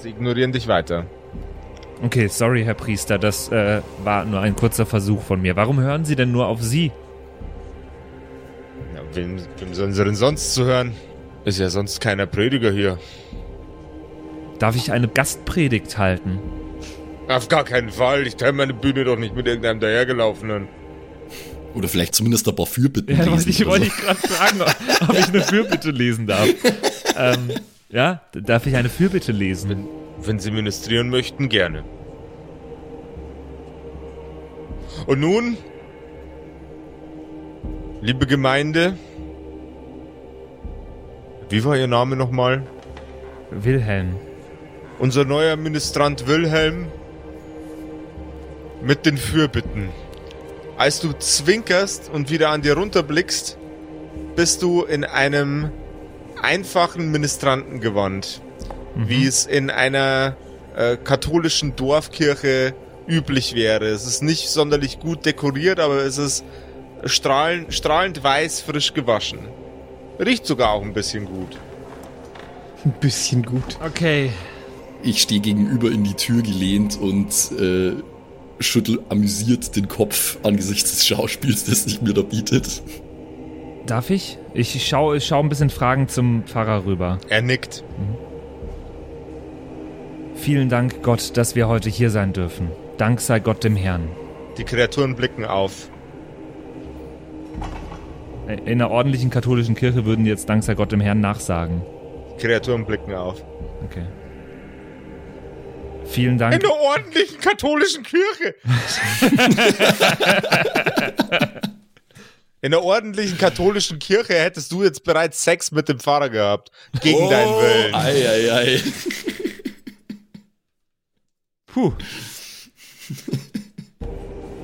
Sie ignorieren dich weiter. Okay, sorry, Herr Priester, das äh, war nur ein kurzer Versuch von mir. Warum hören Sie denn nur auf Sie? Ja, wem, wem sollen sie denn sonst zuhören? Ist ja sonst keiner Prediger hier. Darf ich eine Gastpredigt halten? Auf gar keinen Fall. Ich teile meine Bühne doch nicht mit irgendeinem dahergelaufenen. Oder vielleicht zumindest ein paar Fürbitten Ja, lesen ich, wollte so. ich gerade fragen, ob ich eine Fürbitte lesen darf. ähm, ja, darf ich eine Fürbitte lesen? Wenn Sie ministrieren möchten, gerne. Und nun, liebe Gemeinde, wie war Ihr Name nochmal? Wilhelm. Unser neuer Ministrant Wilhelm mit den Fürbitten. Als du zwinkerst und wieder an dir runterblickst, bist du in einem einfachen Ministrantengewand, wie es in einer äh, katholischen Dorfkirche üblich wäre. Es ist nicht sonderlich gut dekoriert, aber es ist strahlend, strahlend weiß, frisch gewaschen. Riecht sogar auch ein bisschen gut. Ein bisschen gut. Okay. Ich stehe gegenüber in die Tür gelehnt und äh, schüttel amüsiert den Kopf angesichts des Schauspiels, das sich mir da bietet. Darf ich? Ich schaue ich schau ein bisschen Fragen zum Pfarrer rüber. Er nickt. Vielen Dank, Gott, dass wir heute hier sein dürfen. Dank sei Gott dem Herrn. Die Kreaturen blicken auf. In einer ordentlichen katholischen Kirche würden die jetzt Dank sei Gott dem Herrn nachsagen. Die Kreaturen blicken auf. Okay. Vielen Dank. In der ordentlichen katholischen Kirche. In der ordentlichen katholischen Kirche hättest du jetzt bereits Sex mit dem Pfarrer gehabt. Gegen deinen Willen. Ei, ei, ei. Puh.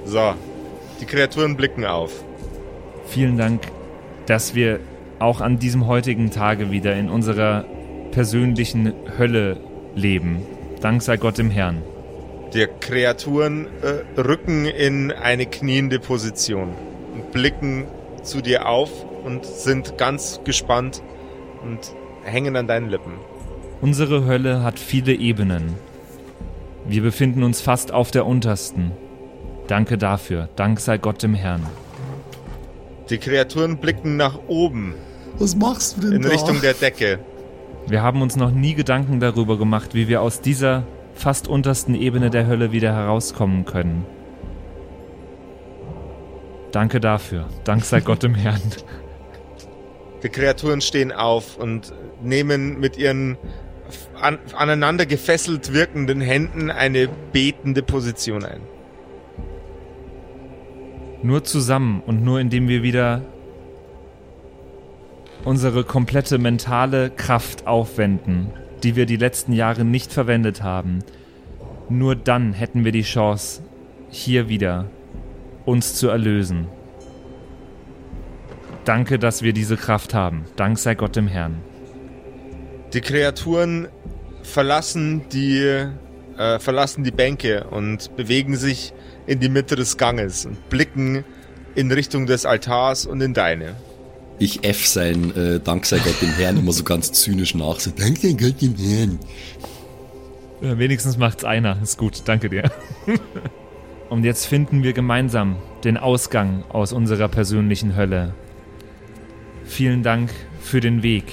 So. Die Kreaturen blicken auf. Vielen Dank, dass wir auch an diesem heutigen Tage wieder in unserer persönlichen Hölle leben. Dank sei Gott dem Herrn. Die Kreaturen äh, rücken in eine kniende Position blicken zu dir auf und sind ganz gespannt und hängen an deinen Lippen. Unsere Hölle hat viele Ebenen. Wir befinden uns fast auf der untersten. Danke dafür. Dank sei Gott dem Herrn. Die Kreaturen blicken nach oben Was machst du denn in da? Richtung der Decke. Wir haben uns noch nie Gedanken darüber gemacht, wie wir aus dieser fast untersten Ebene der Hölle wieder herauskommen können. Danke dafür. Dank sei Gott dem Herrn. Die Kreaturen stehen auf und nehmen mit ihren an, aneinander gefesselt wirkenden Händen eine betende Position ein. Nur zusammen und nur indem wir wieder unsere komplette mentale Kraft aufwenden, die wir die letzten Jahre nicht verwendet haben, nur dann hätten wir die Chance, hier wieder uns zu erlösen. Danke, dass wir diese Kraft haben. Dank sei Gott dem Herrn. Die Kreaturen verlassen die, äh, verlassen die Bänke und bewegen sich in die Mitte des Ganges und blicken in Richtung des Altars und in deine. Ich F sein äh, Dank sei Gott dem Herrn immer so ganz zynisch nach. So, Dank sei Gott dem Herrn. Ja, wenigstens macht's einer. Ist gut. Danke dir. Und jetzt finden wir gemeinsam den Ausgang aus unserer persönlichen Hölle. Vielen Dank für den Weg.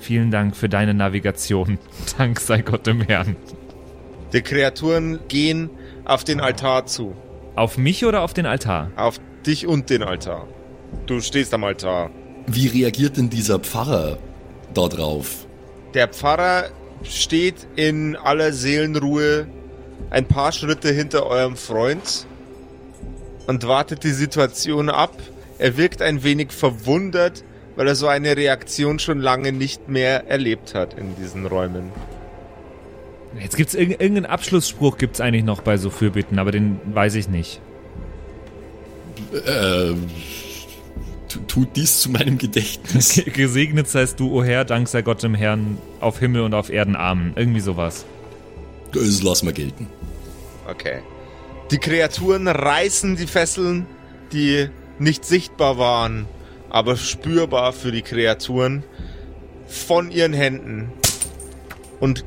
Vielen Dank für deine Navigation. Dank sei Gott dem Herrn. Die Kreaturen gehen auf den Altar zu. Auf mich oder auf den Altar? Auf dich und den Altar. Du stehst am Altar. Wie reagiert denn dieser Pfarrer da drauf? Der Pfarrer steht in aller Seelenruhe ein paar Schritte hinter eurem Freund und wartet die Situation ab. Er wirkt ein wenig verwundert, weil er so eine Reaktion schon lange nicht mehr erlebt hat in diesen Räumen. Jetzt gibt's irg irgendeinen Abschlussspruch gibt's eigentlich noch bei so Fürbitten, aber den weiß ich nicht. Ähm, tu- tut dies zu meinem Gedächtnis. Ge- Gesegnet seist du, o Herr, Dank sei Gott dem Herrn, auf Himmel und auf Erden Amen. Irgendwie sowas. Das lassen wir gelten. Okay. Die Kreaturen reißen die Fesseln, die nicht sichtbar waren, aber spürbar für die Kreaturen, von ihren Händen und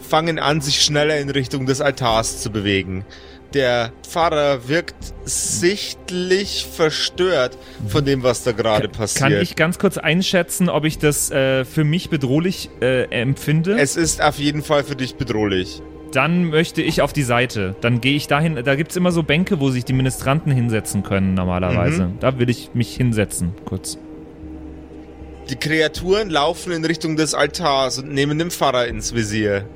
fangen an, sich schneller in Richtung des Altars zu bewegen. Der Pfarrer wirkt sichtlich verstört von dem, was da gerade passiert. Kann ich ganz kurz einschätzen, ob ich das äh, für mich bedrohlich äh, empfinde? es ist auf jeden Fall für dich bedrohlich. Dann möchte ich auf die Seite. Dann gehe ich dahin. Da gibt's immer so Bänke, wo sich die Ministranten hinsetzen können normalerweise. Mhm. Da will ich mich hinsetzen, kurz. Die Kreaturen laufen in Richtung des Altars und nehmen den Pfarrer ins Visier.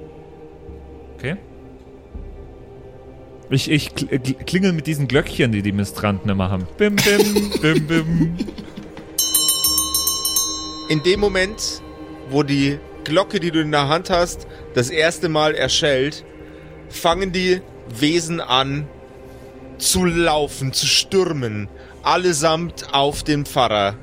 Ich, ich kl- klingel mit diesen Glöckchen, die die Ministranten immer haben. Bim, bim, bim, bim. In dem Moment, wo die Glocke, die du in der Hand hast, das erste Mal erschellt, fangen die Wesen an zu laufen, zu stürmen, allesamt auf den Pfarrer.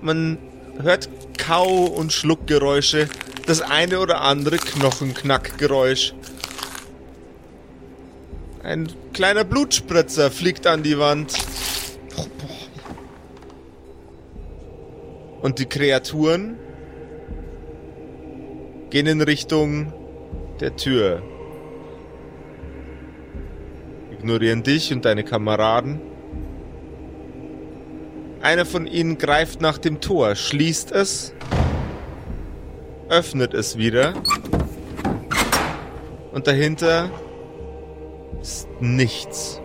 Man hört Kau- und Schluckgeräusche, das eine oder andere Knochenknackgeräusch. Ein kleiner Blutspritzer fliegt an die Wand. Und die Kreaturen gehen in Richtung der Tür. Ignorieren dich und deine Kameraden. Einer von ihnen greift nach dem Tor, schließt es, öffnet es wieder und dahinter ist nichts.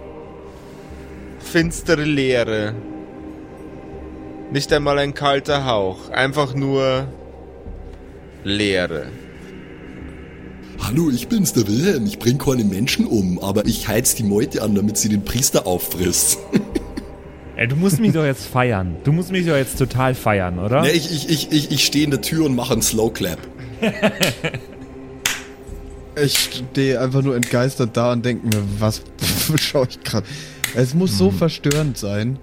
Finstere Leere. Nicht einmal ein kalter Hauch, einfach nur Leere. Hallo, ich bin's, der Wilhelm. Ich bring keine Menschen um, aber ich heiz die Meute an, damit sie den Priester auffrisst. Ey, du musst mich doch jetzt feiern. Du musst mich doch jetzt total feiern, oder? ne, ich ich, ich, ich, ich stehe in der Tür und mache einen Slow Clap. Ich stehe einfach nur entgeistert da und denke mir, was schaue ich gerade? Es muss so verstörend sein.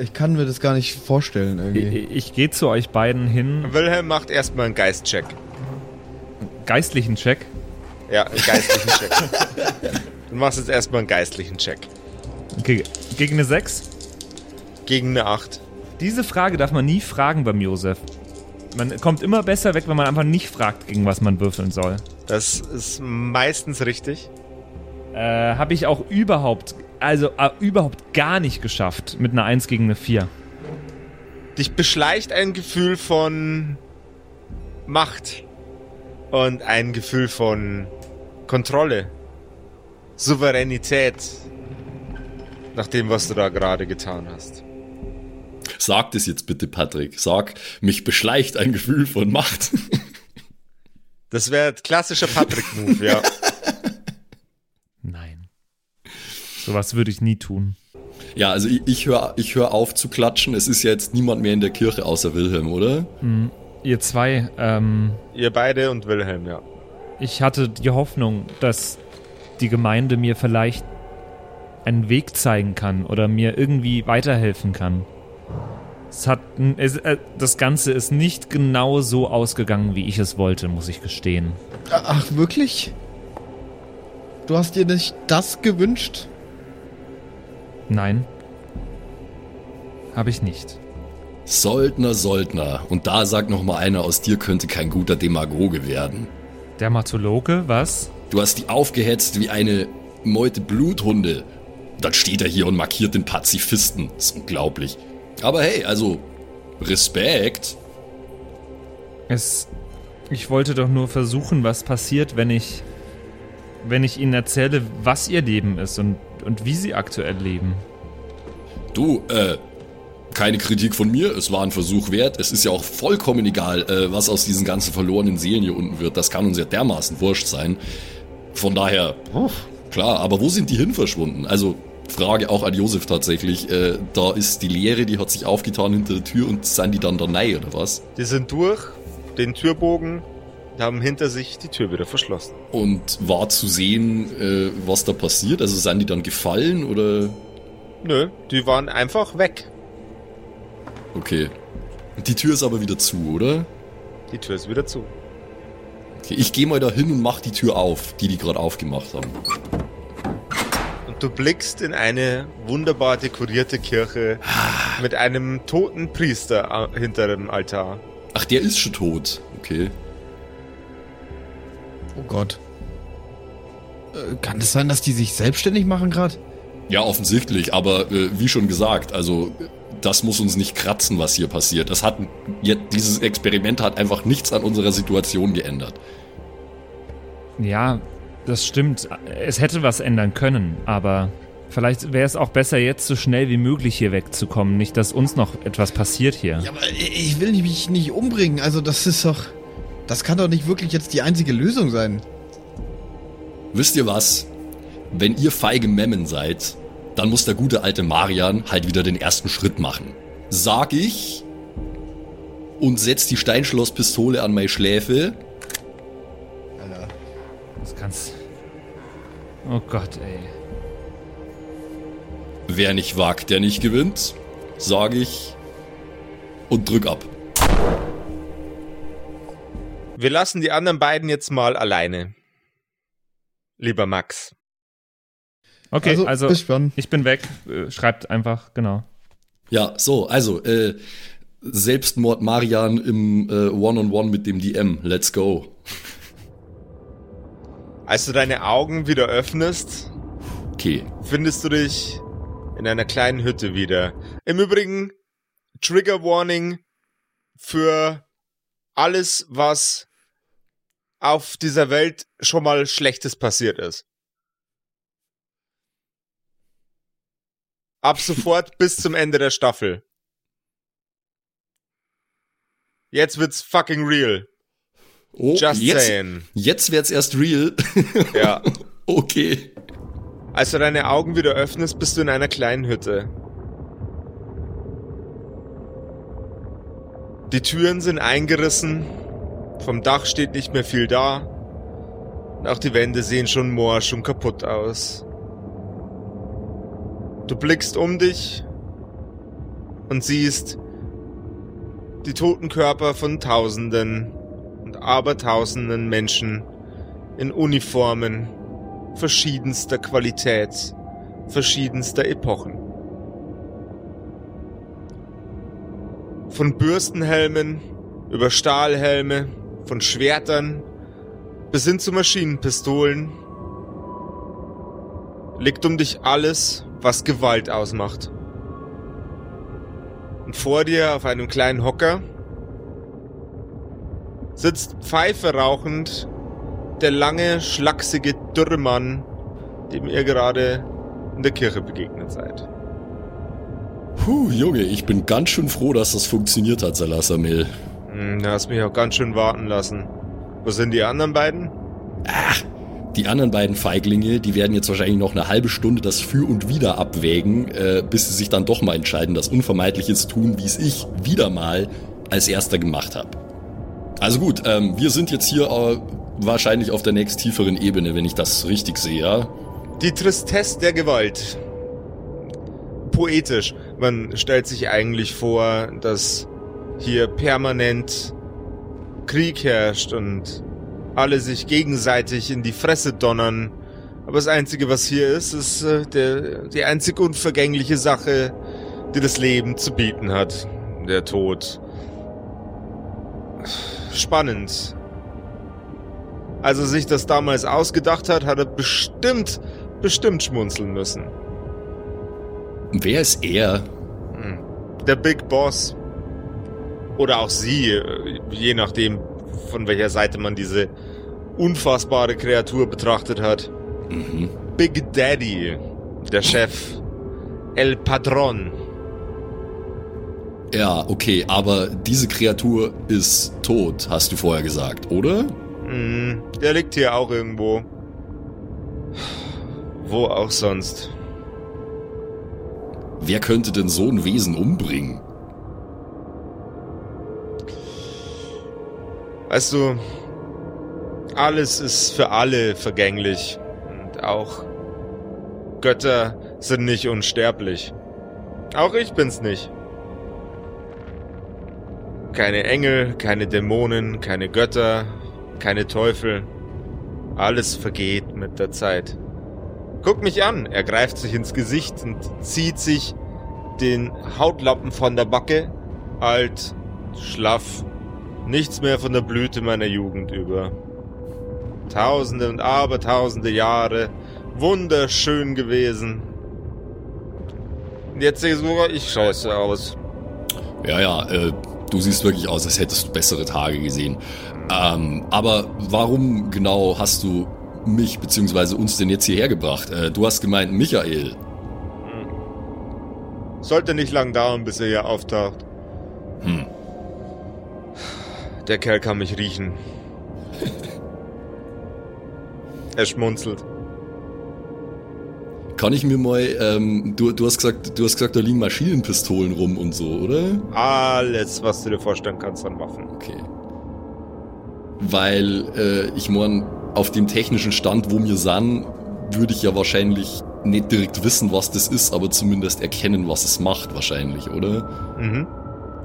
Ich kann mir das gar nicht vorstellen Ich, irgendwie. ich gehe zu euch beiden hin. Wilhelm macht erstmal einen Geistcheck. Geistlichen Check. Ja, einen geistlichen Check. Du machst jetzt erstmal einen geistlichen Check. Okay, gegen eine 6. Gegen eine 8. Diese Frage darf man nie fragen beim Josef. Man kommt immer besser weg, wenn man einfach nicht fragt, gegen was man würfeln soll. Das ist meistens richtig. Äh, habe ich auch überhaupt, also äh, überhaupt gar nicht geschafft mit einer 1 gegen eine 4. Dich beschleicht ein Gefühl von Macht und ein Gefühl von Kontrolle, Souveränität, nach dem, was du da gerade getan hast. Sag das jetzt bitte, Patrick. Sag, mich beschleicht ein Gefühl von Macht. Das wäre klassischer Patrick-Move, ja. Nein. Sowas würde ich nie tun. ja, also ich, ich höre ich hör auf zu klatschen. Es ist ja jetzt niemand mehr in der Kirche außer Wilhelm, oder? Ihr zwei, ähm, Ihr beide und Wilhelm, ja. ich hatte die Hoffnung, dass die Gemeinde mir vielleicht einen Weg zeigen kann oder mir irgendwie weiterhelfen kann. Es hat, es, äh, das Ganze ist nicht genau so ausgegangen, wie ich es wollte, muss ich gestehen. Ach, wirklich? Du hast dir nicht das gewünscht? Nein. Habe ich nicht. Soldner, Soldner. Und da sagt noch mal einer, aus dir könnte kein guter Demagoge werden. Dermatologe, was? Du hast die aufgehetzt wie eine Meute Bluthunde. Dann steht er hier und markiert den Pazifisten. Das ist unglaublich. Aber hey, also Respekt. Es. Ich wollte doch nur versuchen, was passiert, wenn ich. wenn ich ihnen erzähle, was ihr Leben ist und, und wie sie aktuell leben. Du, äh, keine Kritik von mir. Es war ein Versuch wert. Es ist ja auch vollkommen egal, äh, was aus diesen ganzen verlorenen Seelen hier unten wird. Das kann uns ja dermaßen wurscht sein. Von daher, klar, aber wo sind die hin verschwunden? Also, Frage auch an Josef tatsächlich. Äh, da ist die Leere, die hat sich aufgetan hinter der Tür und sind die dann da rein, oder was? Die sind durch den Türbogen, haben hinter sich die Tür wieder verschlossen. Und war zu sehen, äh, was da passiert? Also sind die dann gefallen oder? Nö, die waren einfach weg. Okay. Die Tür ist aber wieder zu, oder? Die Tür ist wieder zu. Okay, ich gehe mal da hin und mach die Tür auf, die die gerade aufgemacht haben. Du blickst in eine wunderbar dekorierte Kirche mit einem toten Priester äh, hinter dem Altar. Ach, der ist schon tot. Okay. Oh Gott. Äh, kann es sein, dass die sich selbstständig machen gerade? Ja, offensichtlich, aber äh, wie schon gesagt, also das muss uns nicht kratzen, was hier passiert. Das hat ja, dieses Experiment hat einfach nichts an unserer Situation geändert. Ja, das stimmt. Es hätte was ändern können, aber vielleicht wäre es auch besser, jetzt so schnell wie möglich hier wegzukommen. Nicht, dass uns noch etwas passiert hier. Ja, aber ich will mich nicht umbringen. Also das ist doch... Das kann doch nicht wirklich jetzt die einzige Lösung sein. Wisst ihr was? Wenn ihr feige Memmen seid, dann muss der gute alte Marian halt wieder den ersten Schritt machen. Sag ich und setz die Steinschlosspistole an meine Schläfe. Das kannst. Oh Gott, ey. Wer nicht wagt, der nicht gewinnt, sage ich und drück ab. Wir lassen die anderen beiden jetzt mal alleine. Lieber Max. Okay, also, also dann. ich bin weg. Äh, Schreibt einfach, genau. Ja, so, also, äh, Selbstmord Marian im äh, One-on-One mit dem DM. Let's go. Als du deine Augen wieder öffnest, Okay. findest du dich in einer kleinen Hütte wieder. Im Übrigen, Trigger Warning für alles, was auf dieser Welt schon mal Schlechtes passiert ist. Ab sofort bis zum Ende der Staffel. Jetzt wird's fucking real. Oh, Just jetzt, saying. jetzt wird's erst real. Ja. okay. Als du deine Augen wieder öffnest, bist du in einer kleinen Hütte. Die Türen sind eingerissen, vom Dach steht nicht mehr viel da. Und auch die Wände sehen schon morsch und kaputt aus. Du blickst um dich und siehst die toten Körper von Tausenden Abertausenden Menschen in Uniformen verschiedenster Qualität, verschiedenster Epochen. Von Bürstenhelmen über Stahlhelme, von Schwertern bis hin zu Maschinenpistolen liegt um dich alles, was Gewalt ausmacht. Und vor dir auf einem kleinen Hocker sitzt Pfeife rauchend der lange, schlachsige Dürremann, dem ihr gerade in der Kirche begegnet seid. Puh, Junge, ich bin ganz schön froh, dass das funktioniert hat, Salasamel. Hm, Du hast mich auch ganz schön warten lassen. Wo sind die anderen beiden? Die anderen beiden Feiglinge, die werden jetzt wahrscheinlich noch eine halbe Stunde das Für und Wider abwägen, äh, bis sie sich dann doch mal entscheiden, das Unvermeidliche zu tun, wie es ich wieder mal als erster gemacht habe. Also gut, ähm, wir sind jetzt hier äh, wahrscheinlich auf der nächst tieferen Ebene, wenn ich das richtig sehe, ja? Die Tristesse der Gewalt. Poetisch. Man stellt sich eigentlich vor, dass hier permanent Krieg herrscht und alle sich gegenseitig in die Fresse donnern. Aber das Einzige, was hier ist, ist äh, der, die einzig unvergängliche Sache, die das Leben zu bieten hat. Der Tod. Spannend. Als er sich das damals ausgedacht hat, hat er bestimmt, bestimmt schmunzeln müssen. Wer ist er? Der Big Boss. Oder auch sie, äh, je nachdem, von welcher Seite man diese unfassbare Kreatur betrachtet hat. Mhm. Big Daddy, der Chef. El Padron. Ja, okay, aber diese Kreatur ist tot, hast du vorher gesagt, oder? Mhm, der liegt hier auch irgendwo. Wo auch sonst. Wer könnte denn so ein Wesen umbringen? Weißt du, alles ist für alle vergänglich. Und auch Götter sind nicht unsterblich. Auch ich bin's nicht. Keine Engel, keine Dämonen, keine Götter, keine Teufel. Alles vergeht mit der Zeit. Guck mich an, er greift sich ins Gesicht und zieht sich den Hautlappen von der Backe. Alt, schlaff, nichts mehr von der Blüte meiner Jugend über. Tausende und abertausende Jahre, wunderschön gewesen. Jetzt sehe sogar ich scheiße aus. Ja, ja, äh, du siehst wirklich aus, als hättest du bessere Tage gesehen. Ähm, aber warum genau hast du mich bzw. uns denn jetzt hierher gebracht? Äh, du hast gemeint, Michael. Sollte nicht lang dauern, bis er hier auftaucht. Hm. Der Kerl kann mich riechen. er schmunzelt. Kann ich mir mal, ähm, du, du hast gesagt, du hast gesagt, da liegen Maschinenpistolen rum und so, oder? Alles, was du dir vorstellen kannst an Waffen. Okay. Weil, äh, ich mein, auf dem technischen Stand, wo wir sind, würde ich ja wahrscheinlich nicht direkt wissen, was das ist, aber zumindest erkennen, was es macht, wahrscheinlich, oder? Mhm.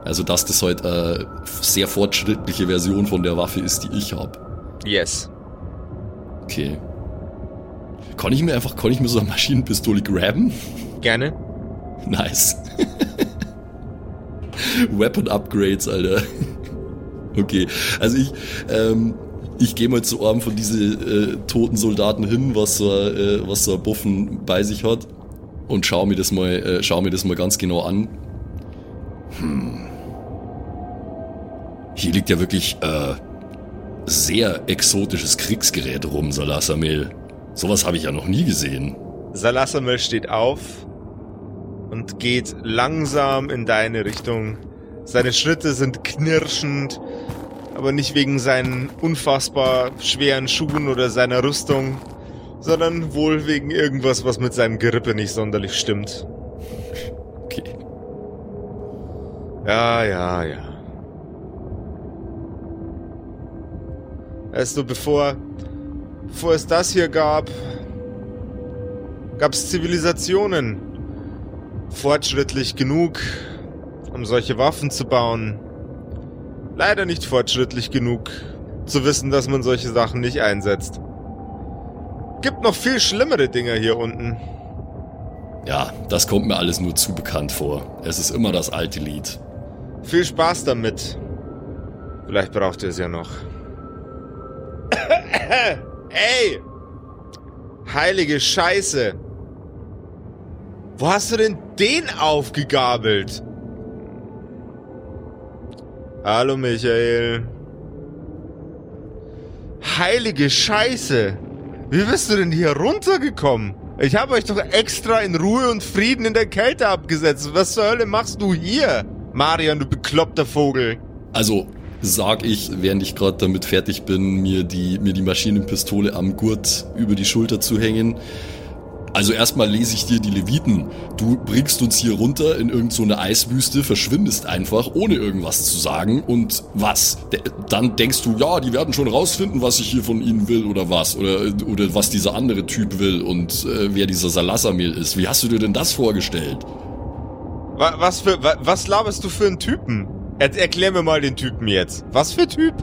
Also, dass das halt eine sehr fortschrittliche Version von der Waffe ist, die ich habe. Yes. Okay. Kann ich mir einfach, kann ich mir so eine Maschinenpistole graben? Gerne. Nice. Weapon Upgrades, Alter. Okay, also ich, ähm, ich gehe mal zu einem von diesen äh, toten Soldaten hin, was so, äh, was so ein Buffen bei sich hat und schau mir das mal, äh, schau mir das mal ganz genau an. Hm. Hier liegt ja wirklich äh, sehr exotisches Kriegsgerät rum, Salasamel. Sowas habe ich ja noch nie gesehen. Salasamel steht auf und geht langsam in deine Richtung. Seine Schritte sind knirschend, aber nicht wegen seinen unfassbar schweren Schuhen oder seiner Rüstung, sondern wohl wegen irgendwas, was mit seinem Gerippe nicht sonderlich stimmt. Okay. Ja, ja, ja. Weißt du, bevor, bevor es das hier gab, gab es Zivilisationen. Fortschrittlich genug, um solche Waffen zu bauen. Leider nicht fortschrittlich genug, zu wissen, dass man solche Sachen nicht einsetzt. Gibt noch viel schlimmere Dinger hier unten. Ja, das kommt mir alles nur zu bekannt vor. Es ist immer das alte Lied. Viel Spaß damit. Vielleicht braucht ihr es ja noch. Ey! Heilige Scheiße! Wo hast du denn den aufgegabelt? Hallo Michael. Heilige Scheiße! Wie bist du denn hier runtergekommen? Ich habe euch doch extra in Ruhe und Frieden in der Kälte abgesetzt. Was zur Hölle machst du hier? Marian, du bekloppter Vogel. Also, sag ich, während ich gerade damit fertig bin, mir die, mir die Maschinenpistole am Gurt über die Schulter zu hängen. Also erstmal lese ich dir die Leviten. Du bringst uns hier runter in irgendeine so Eiswüste, verschwindest einfach, ohne irgendwas zu sagen. Und was? D dann denkst du, ja, die werden schon rausfinden, was ich hier von ihnen will oder was. Oder, oder was dieser andere Typ will und äh, wer dieser Salassamel ist. Wie hast du dir denn das vorgestellt? Wa was für, wa was laberst du für einen Typen? Er erklär mir mal den Typen jetzt. Was für Typ?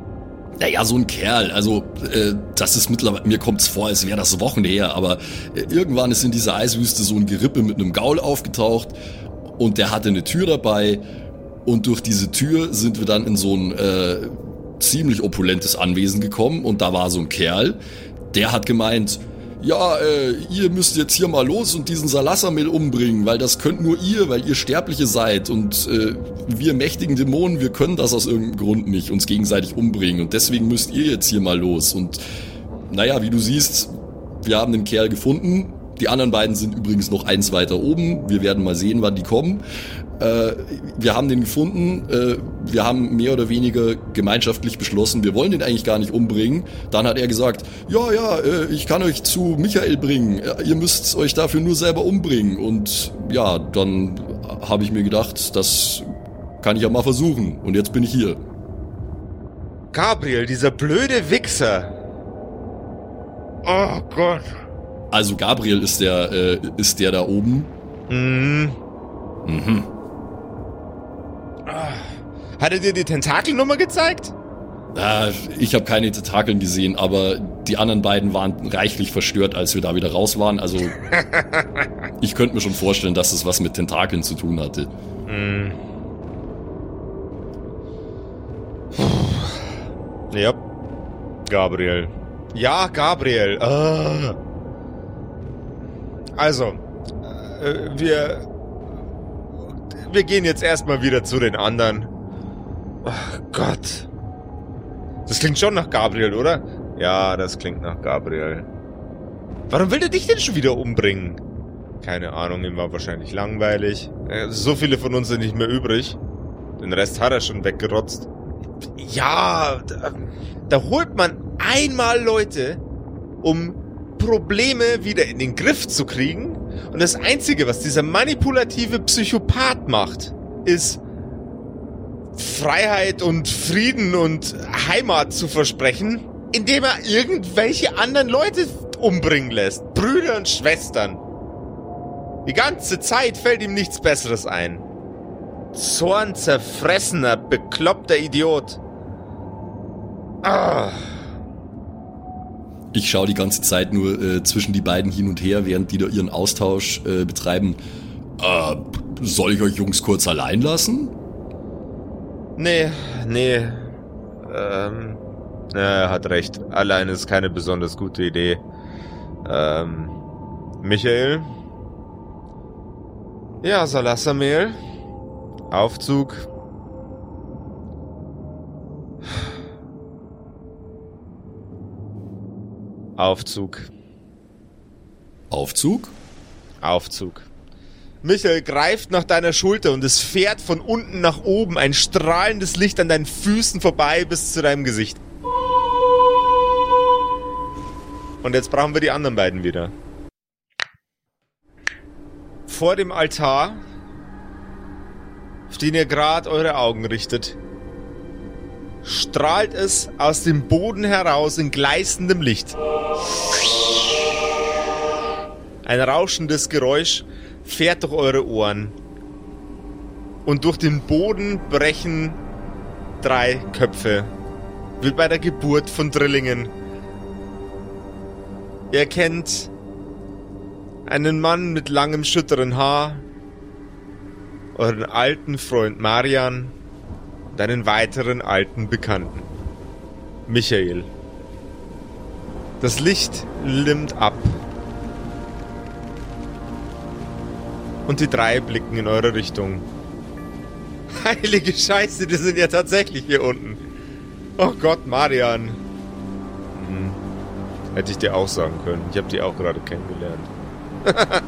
Naja, so ein Kerl, also äh, das ist mittlerweile, mir kommt's vor, als wäre das Wochen her, aber äh, irgendwann ist in dieser Eiswüste so ein Gerippe mit einem Gaul aufgetaucht und der hatte eine Tür dabei und durch diese Tür sind wir dann in so ein äh, ziemlich opulentes Anwesen gekommen und da war so ein Kerl, der hat gemeint, ja, äh, ihr müsst jetzt hier mal los und diesen Salassamel umbringen, weil das könnt nur ihr, weil ihr Sterbliche seid. Und äh, wir mächtigen Dämonen, wir können das aus irgendeinem Grund nicht, uns gegenseitig umbringen. Und deswegen müsst ihr jetzt hier mal los. Und naja, wie du siehst, wir haben den Kerl gefunden, die anderen beiden sind übrigens noch eins weiter oben, wir werden mal sehen, wann die kommen. Äh, wir haben den gefunden, äh, wir haben mehr oder weniger gemeinschaftlich beschlossen, wir wollen den eigentlich gar nicht umbringen. Dann hat er gesagt, ja, ja, äh, ich kann euch zu Michael bringen, äh, ihr müsst euch dafür nur selber umbringen. Und ja, dann habe ich mir gedacht, das kann ich ja mal versuchen. Und jetzt bin ich hier. Gabriel, dieser blöde Wichser. Oh Gott. Also Gabriel ist der, äh, ist der da oben. Mhm. Mhm. Hat er dir die Tentakelnummer gezeigt? Äh, ich habe keine Tentakeln gesehen, aber die anderen beiden waren reichlich verstört, als wir da wieder raus waren. Also ich könnte mir schon vorstellen, dass es was mit Tentakeln zu tun hatte. Mhm. Ja. Gabriel. Ja, Gabriel. Ah. Also, äh, wir wir gehen jetzt erstmal wieder zu den anderen. Ach Gott. Das klingt schon nach Gabriel, oder? Ja, das klingt nach Gabriel. Warum will der dich denn schon wieder umbringen? Keine Ahnung, ihm war wahrscheinlich langweilig. Äh, so viele von uns sind nicht mehr übrig. Den Rest hat er schon weggerotzt. Ja, da, da holt man einmal Leute, um Probleme wieder in den Griff zu kriegen Und das Einzige, was dieser manipulative Psychopath macht, ist Freiheit und Frieden und Heimat zu versprechen, indem er irgendwelche anderen Leute umbringen lässt. Brüder und Schwestern. Die ganze Zeit fällt ihm nichts Besseres ein. Zornzerfressener, bekloppter Idiot. Ah. Ich schaue die ganze Zeit nur äh, zwischen die beiden hin und her, während die da ihren Austausch äh, betreiben. Äh, soll ich euch Jungs kurz allein lassen? Nee, nee. Ähm, er hat recht. Allein ist keine besonders gute Idee. Ähm, Michael? Ja, Salassamehl? Aufzug? Aufzug. Aufzug? Aufzug. Michael greift nach deiner Schulter und es fährt von unten nach oben ein strahlendes Licht an deinen Füßen vorbei bis zu deinem Gesicht. Und jetzt brauchen wir die anderen beiden wieder. Vor dem Altar, auf den ihr gerade eure Augen richtet, strahlt es aus dem Boden heraus in gleißendem Licht. Ein rauschendes Geräusch fährt durch eure Ohren. Und durch den Boden brechen drei Köpfe. Wie bei der Geburt von Drillingen. Ihr erkennt einen Mann mit langem schütteren Haar, euren alten Freund Marian und einen weiteren alten Bekannten. Michael. Das Licht limmt ab. Und die drei blicken in eure Richtung. Heilige Scheiße, die sind ja tatsächlich hier unten. Oh Gott, Marian. Hm. Hätte ich dir auch sagen können. Ich habe die auch gerade kennengelernt.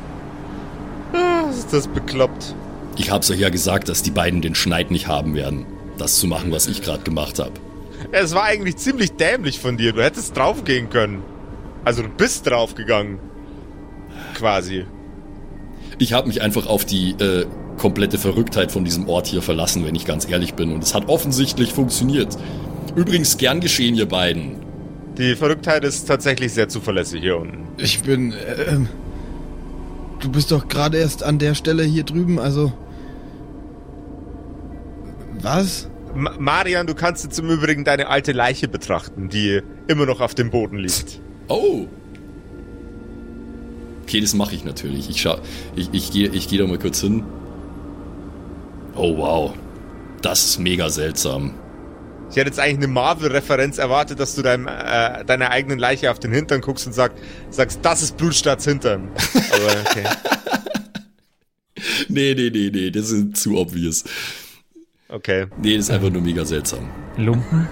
ah, ist das bekloppt. Ich hab's euch ja gesagt, dass die beiden den Schneid nicht haben werden, das zu machen, was ich gerade gemacht habe. Es war eigentlich ziemlich dämlich von dir. Du hättest draufgehen können. Also du bist draufgegangen. Quasi. Ich habe mich einfach auf die äh, komplette Verrücktheit von diesem Ort hier verlassen, wenn ich ganz ehrlich bin. Und es hat offensichtlich funktioniert. Übrigens gern geschehen, ihr beiden. Die Verrücktheit ist tatsächlich sehr zuverlässig hier unten. Ich bin. Äh, du bist doch gerade erst an der Stelle hier drüben, also. Was? Ma Marian, du kannst jetzt im Übrigen deine alte Leiche betrachten, die immer noch auf dem Boden liegt. Oh. Okay, das mache ich natürlich. Ich ich, ich gehe ich geh da mal kurz hin. Oh wow. Das ist mega seltsam. Ich hätte jetzt eigentlich eine Marvel-Referenz erwartet, dass du deinem, äh, deiner eigenen Leiche auf den Hintern guckst und sag, sagst, das ist Blutstarts Hintern. Aber okay. nee, nee, nee, nee, das ist zu obvious. Okay. Nee, das ist einfach nur mega seltsam. Lumpen?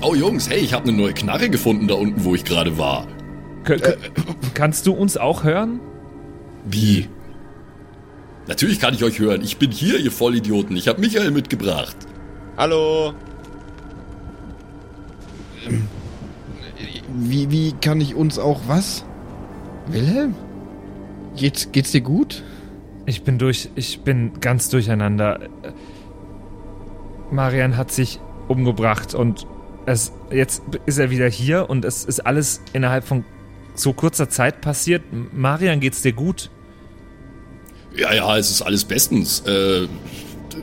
Oh Jungs, hey, ich habe eine neue Knarre gefunden da unten, wo ich gerade war. K k kannst du uns auch hören? Wie? Natürlich kann ich euch hören. Ich bin hier, ihr Vollidioten. Ich habe Michael mitgebracht. Hallo. Wie, wie kann ich uns auch was? Wilhelm? Geht's, geht's dir gut? Ich bin durch, ich bin ganz durcheinander. Marian hat sich umgebracht und es, jetzt ist er wieder hier und es ist alles innerhalb von so kurzer Zeit passiert. Marian, geht's dir gut? Ja, ja, es ist alles bestens. Äh,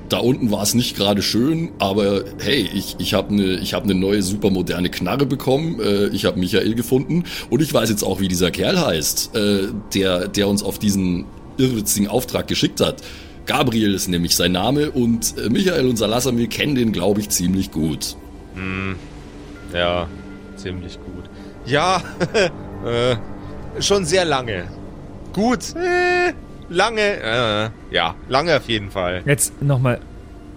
da unten war es nicht gerade schön, aber hey, ich, ich habe eine hab ne neue supermoderne Knarre bekommen. Äh, ich habe Michael gefunden und ich weiß jetzt auch, wie dieser Kerl heißt, äh, der, der uns auf diesen irrwitzigen Auftrag geschickt hat. Gabriel ist nämlich sein Name und äh, Michael und Salasamir kennen den, glaube ich, ziemlich gut. Hm. Ja, ziemlich gut. Ja, äh, schon sehr lange. Gut, äh, lange, äh, ja, lange auf jeden Fall. Jetzt nochmal,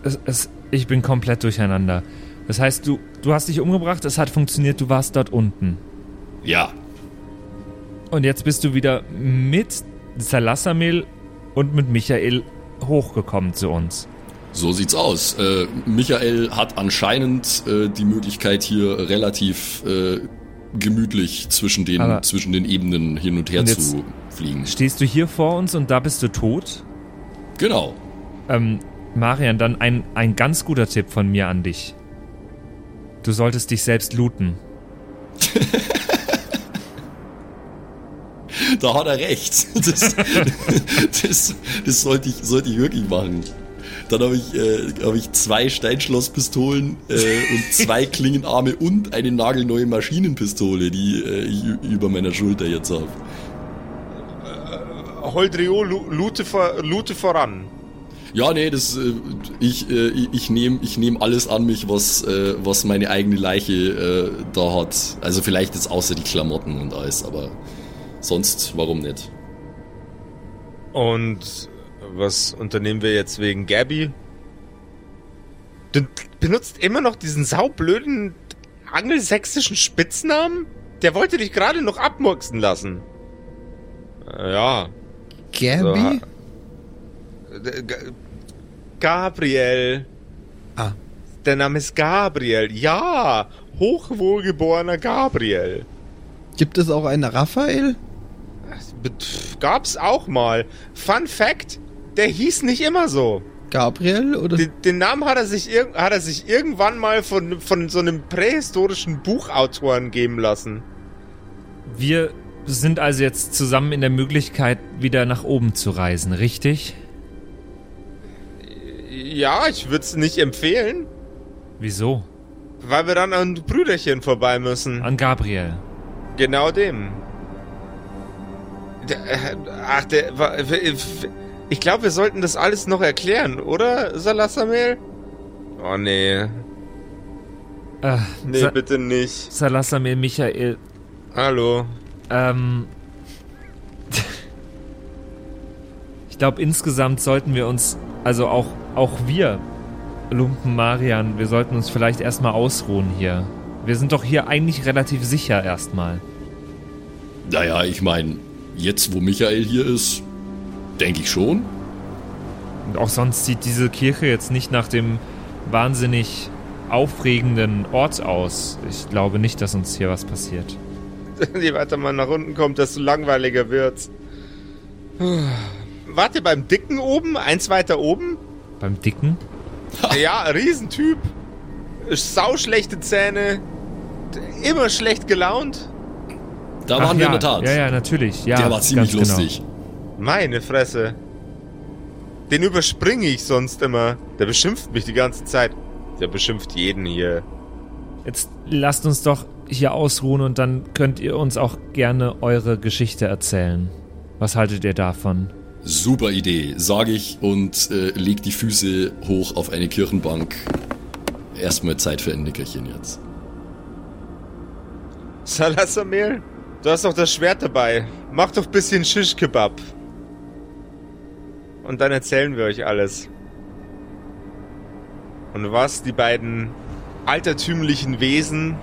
es, es, ich bin komplett durcheinander. Das heißt, du, du hast dich umgebracht, es hat funktioniert, du warst dort unten. Ja. Und jetzt bist du wieder mit Salassamil und mit Michael hochgekommen zu uns. So sieht's aus. Äh, Michael hat anscheinend äh, die Möglichkeit hier relativ äh, gemütlich zwischen den, Aber- zwischen den Ebenen hin und her Und zu fliegen. Stehst du hier vor uns und da bist du tot? Genau. Ähm, Marian, dann ein, ein ganz guter Tipp von mir an dich. Du solltest dich selbst looten. Da hat er recht. Das, das, das sollte, ich, sollte ich wirklich machen. Dann habe ich, äh, hab ich zwei Steinschlosspistolen äh, und zwei Klingenarme und eine nagelneue Maschinenpistole, die äh, ich über meiner Schulter jetzt habe. Holdrio, lu- lute, lute voran. Ja, nee, das, äh, ich, äh, ich- ich nehme ich nehm alles an mich, was, äh, was meine eigene Leiche äh, da hat. Also vielleicht jetzt außer die Klamotten und alles, aber sonst, warum nicht? Und was unternehmen wir jetzt wegen Gabby? Du benutzt immer noch diesen saublöden angelsächsischen Spitznamen? Der wollte dich gerade noch abmurksen lassen. Äh, Ja. Gabby? Äh, G- Gabriel. Ah. Der Name ist Gabriel. Ja. Hochwohlgeborener Gabriel. Gibt es auch einen Raphael? Gab's auch mal. Fun Fact. Der hieß nicht immer so. Gabriel oder? Den, den Namen hat er sich, hat er sich irgendwann mal von, von so einem prähistorischen Buchautoren geben lassen. Wir sind also jetzt zusammen in der Möglichkeit, wieder nach oben zu reisen, richtig? Ja, ich würde es nicht empfehlen, Wieso? weil wir dann an Brüderchen vorbei müssen. An Gabriel. Genau dem. Äh, ach, der, ich glaube, wir sollten das alles noch erklären, oder, Salasamel? Oh, nee. Äh, Nee, Sa bitte nicht. Salasamir Michael, Hallo. ähm. ich glaube, insgesamt sollten wir uns, also auch, auch wir, Lumpen Marian, wir sollten uns vielleicht erstmal ausruhen hier. Wir sind doch hier eigentlich relativ sicher erstmal. Naja, ich meine, jetzt wo Michael hier ist, denke ich schon. Und auch sonst sieht diese Kirche jetzt nicht nach dem wahnsinnig aufregenden Ort aus. Ich glaube nicht, dass uns hier was passiert. Je weiter man nach unten kommt, desto langweiliger wird's. Wart ihr beim Dicken oben? Eins weiter oben? Beim Dicken? Ja, Riesentyp. Sauschlechte Zähne. Immer schlecht gelaunt. Da Ach waren wir ja, in der Tat. Ja, ja, natürlich. Ja, Der war ziemlich ganz genau. lustig. Meine Fresse. Den überspringe ich sonst immer. Der beschimpft mich die ganze Zeit. Der beschimpft jeden hier. Jetzt lasst uns doch hier ausruhen und dann könnt ihr uns auch gerne eure Geschichte erzählen. Was haltet ihr davon? Super Idee, sage ich und äh, leg die Füße hoch auf eine Kirchenbank. Erstmal Zeit für ein Nickerchen jetzt. Salasamir, du hast doch das Schwert dabei. Mach doch bisschen Shish-Kebab. Und dann erzählen wir euch alles. Und was die beiden altertümlichen Wesen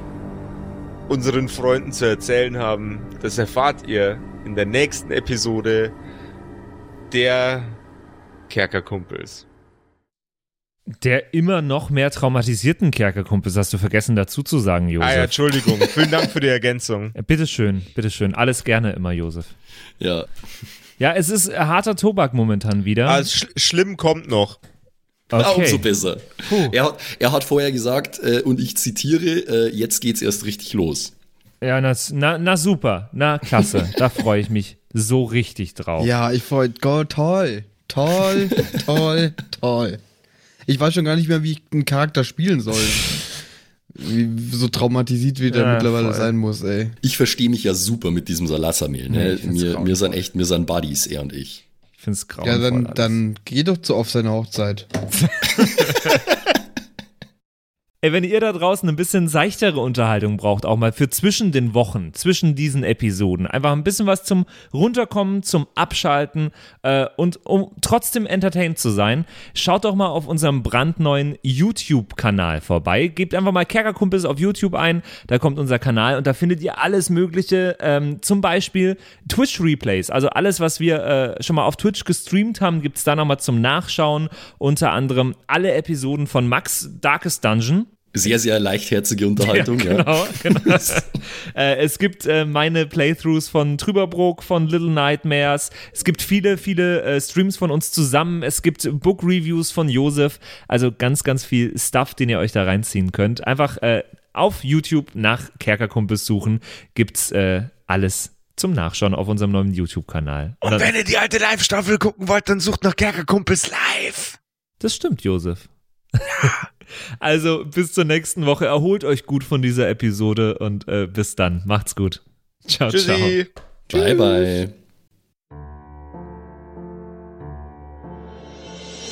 unseren Freunden zu erzählen haben, das erfahrt ihr in der nächsten Episode der Kerkerkumpels. Der immer noch mehr traumatisierten Kerkerkumpels hast du vergessen dazu zu sagen, Josef. Ah ja, Entschuldigung. Vielen Dank für die Ergänzung. Bitteschön, bitteschön. Alles gerne immer, Josef. Ja, Ja, es ist harter Tobak momentan wieder. Ah, sch schlimm kommt noch. Ah, umso okay. besser. Puh. Er hat, er hat vorher gesagt, äh, und ich zitiere, äh, jetzt geht's erst richtig los. Ja, na, na, na super. Na, klasse. da freue ich mich so richtig drauf. Ja, ich freue Gott, toll. Toll, toll, toll. Ich weiß schon gar nicht mehr, wie ich einen Charakter spielen soll. Wie, so traumatisiert wie der Ja, mittlerweile voll. sein muss, ey. Ich verstehe mich ja super mit diesem Salasamil. Nee, Ne? find's mir, mir sind echt, mir sind Buddies, er und ich. Ich finde es grauenvoll. Ja, dann, alles. dann geh doch zu auf seine Hochzeit. Ey, wenn ihr da draußen ein bisschen seichtere Unterhaltung braucht, auch mal für zwischen den Wochen, zwischen diesen Episoden, einfach ein bisschen was zum Runterkommen, zum Abschalten äh, und um trotzdem entertained zu sein, schaut doch mal auf unserem brandneuen YouTube-Kanal vorbei. Gebt einfach mal Kerkerkumpels auf YouTube ein, da kommt unser Kanal und da findet ihr alles Mögliche, ähm, zum Beispiel Twitch-Replays, also alles, was wir äh, schon mal auf Twitch gestreamt haben, gibt's da nochmal zum Nachschauen, unter anderem alle Episoden von Max Darkest Dungeon. Sehr, sehr leichtherzige Unterhaltung, ja. Genau, genau. äh, es gibt äh, meine Playthroughs von Trüberbrook, von Little Nightmares. Es gibt viele, viele äh, Streams von uns zusammen. Es gibt Book Reviews von Josef. Also ganz, ganz viel Stuff, den ihr euch da reinziehen könnt. Einfach äh, auf YouTube nach Kerkerkumpels suchen. Gibt's äh, alles zum Nachschauen auf unserem neuen YouTube-Kanal. Und wenn ihr die alte Live-Staffel gucken wollt, dann sucht nach Kerkerkumpels live. Das stimmt, Josef. also bis zur nächsten Woche. Erholt euch gut von dieser Episode und äh, bis dann. Macht's gut. Ciao, Tschüssi. ciao. Bye, bye.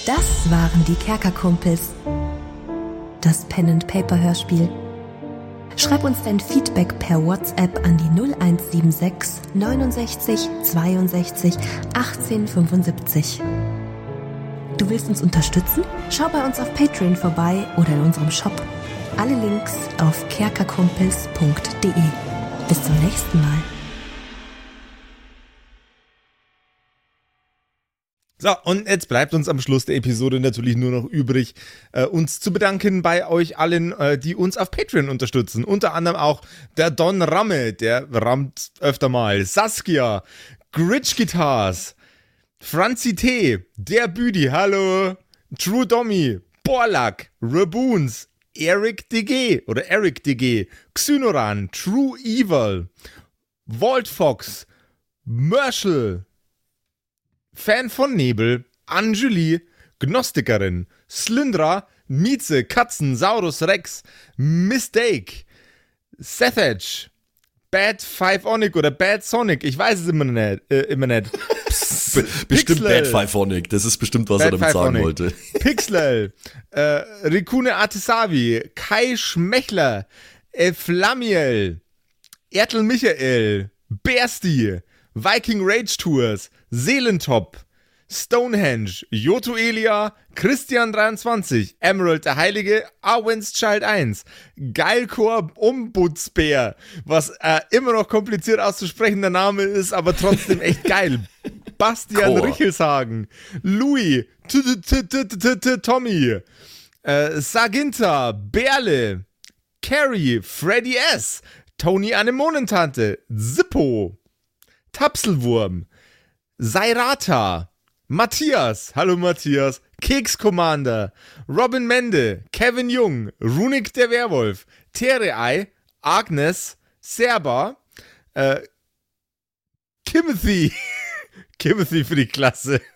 Das waren die Kerkerkumpels. Das Pen and Paper Hörspiel. Schreib uns dein Feedback per WhatsApp an die 0176 69 62 18 75. Du willst uns unterstützen? Schau bei uns auf Patreon vorbei oder in unserem Shop. Alle Links auf kerkerkumpels.de. Bis zum nächsten Mal. So, und jetzt bleibt uns am Schluss der Episode natürlich nur noch übrig, äh, uns zu bedanken bei euch allen, äh, die uns auf Patreon unterstützen. Unter anderem auch der Don Ramme, der rammt öfter mal, Saskia, Gritch Guitars, Franzi T, der Büdi, hallo, True Dommy, Borlak, Raboons, Eric DG oder Eric DG, Xynoran, True Evil, Walt Fox, Merschel, Fan von Nebel, Anjuli, Gnostikerin, Slyndra, Mieze, Katzen, Saurus Rex, Mistake, Sethage, Bad Five Onic oder Bad Sonic, ich weiß es immer nicht. Äh, immer nicht. Be bestimmt. Bad Pfeiphonic. Das ist bestimmt, was Bad er damit sagen Pfeiphonic. wollte. Pixel, äh, Rikune Artesavi, Kai Schmechler, äh, Flamiel, Ertel Michael, Bersti, Viking Rage Tours, Seelentop, Stonehenge, Joto Elia, Christian23, Emerald der Heilige, Arwen's Child 1, Geilkor Ombudsbär, was äh, immer noch kompliziert auszusprechender Name ist, aber trotzdem echt geil. Bastian Chor. Richelshagen, Louis, Tommy, äh, Saginta, Berle, Carrie, Freddy S., Tony Anemonentante, Zippo, Tapselwurm, Sairata, Matthias, hallo Matthias, Keks Commander, Robin Mende, Kevin Jung, Runik der Werwolf, Terei, Agnes, Serba, äh, Timothy, Timothy für die Klasse.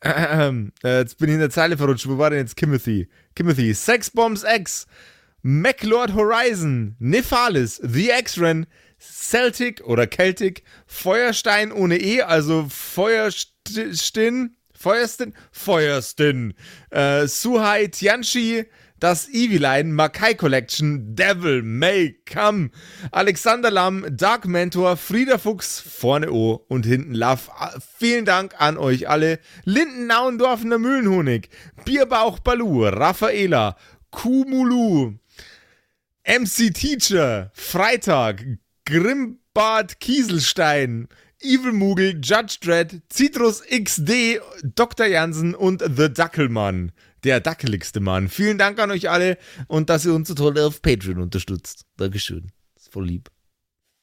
Ah, ähm, äh, jetzt bin ich in der Zeile verrutscht. Wo war denn jetzt Timothy? Timothy, Sexbombs X, MacLord Horizon, Nephalis, The X-Ren, Celtic oder Celtic, Feuerstein ohne E, also Feuerstin, Feuerstin, Feuerstin, äh, Suhai Tianchi, das Eviline, Makai Collection, Devil, May, Come, Alexander Lamm, Dark Mentor, Frieda Fuchs, vorne O und hinten Love. Vielen Dank an euch alle. Linden Nauendorfener Mühlenhonig, Bierbauch Balu, Raffaela, Kumulu, MC Teacher, Freitag, Grimbart Kieselstein, Evil Mugel, Judge Dredd, Citrus XD, Dr. Jansen und The Dackelmann. Der dackeligste Mann. Vielen Dank an euch alle und dass ihr uns so toll auf Patreon unterstützt. Dankeschön. Ist voll lieb.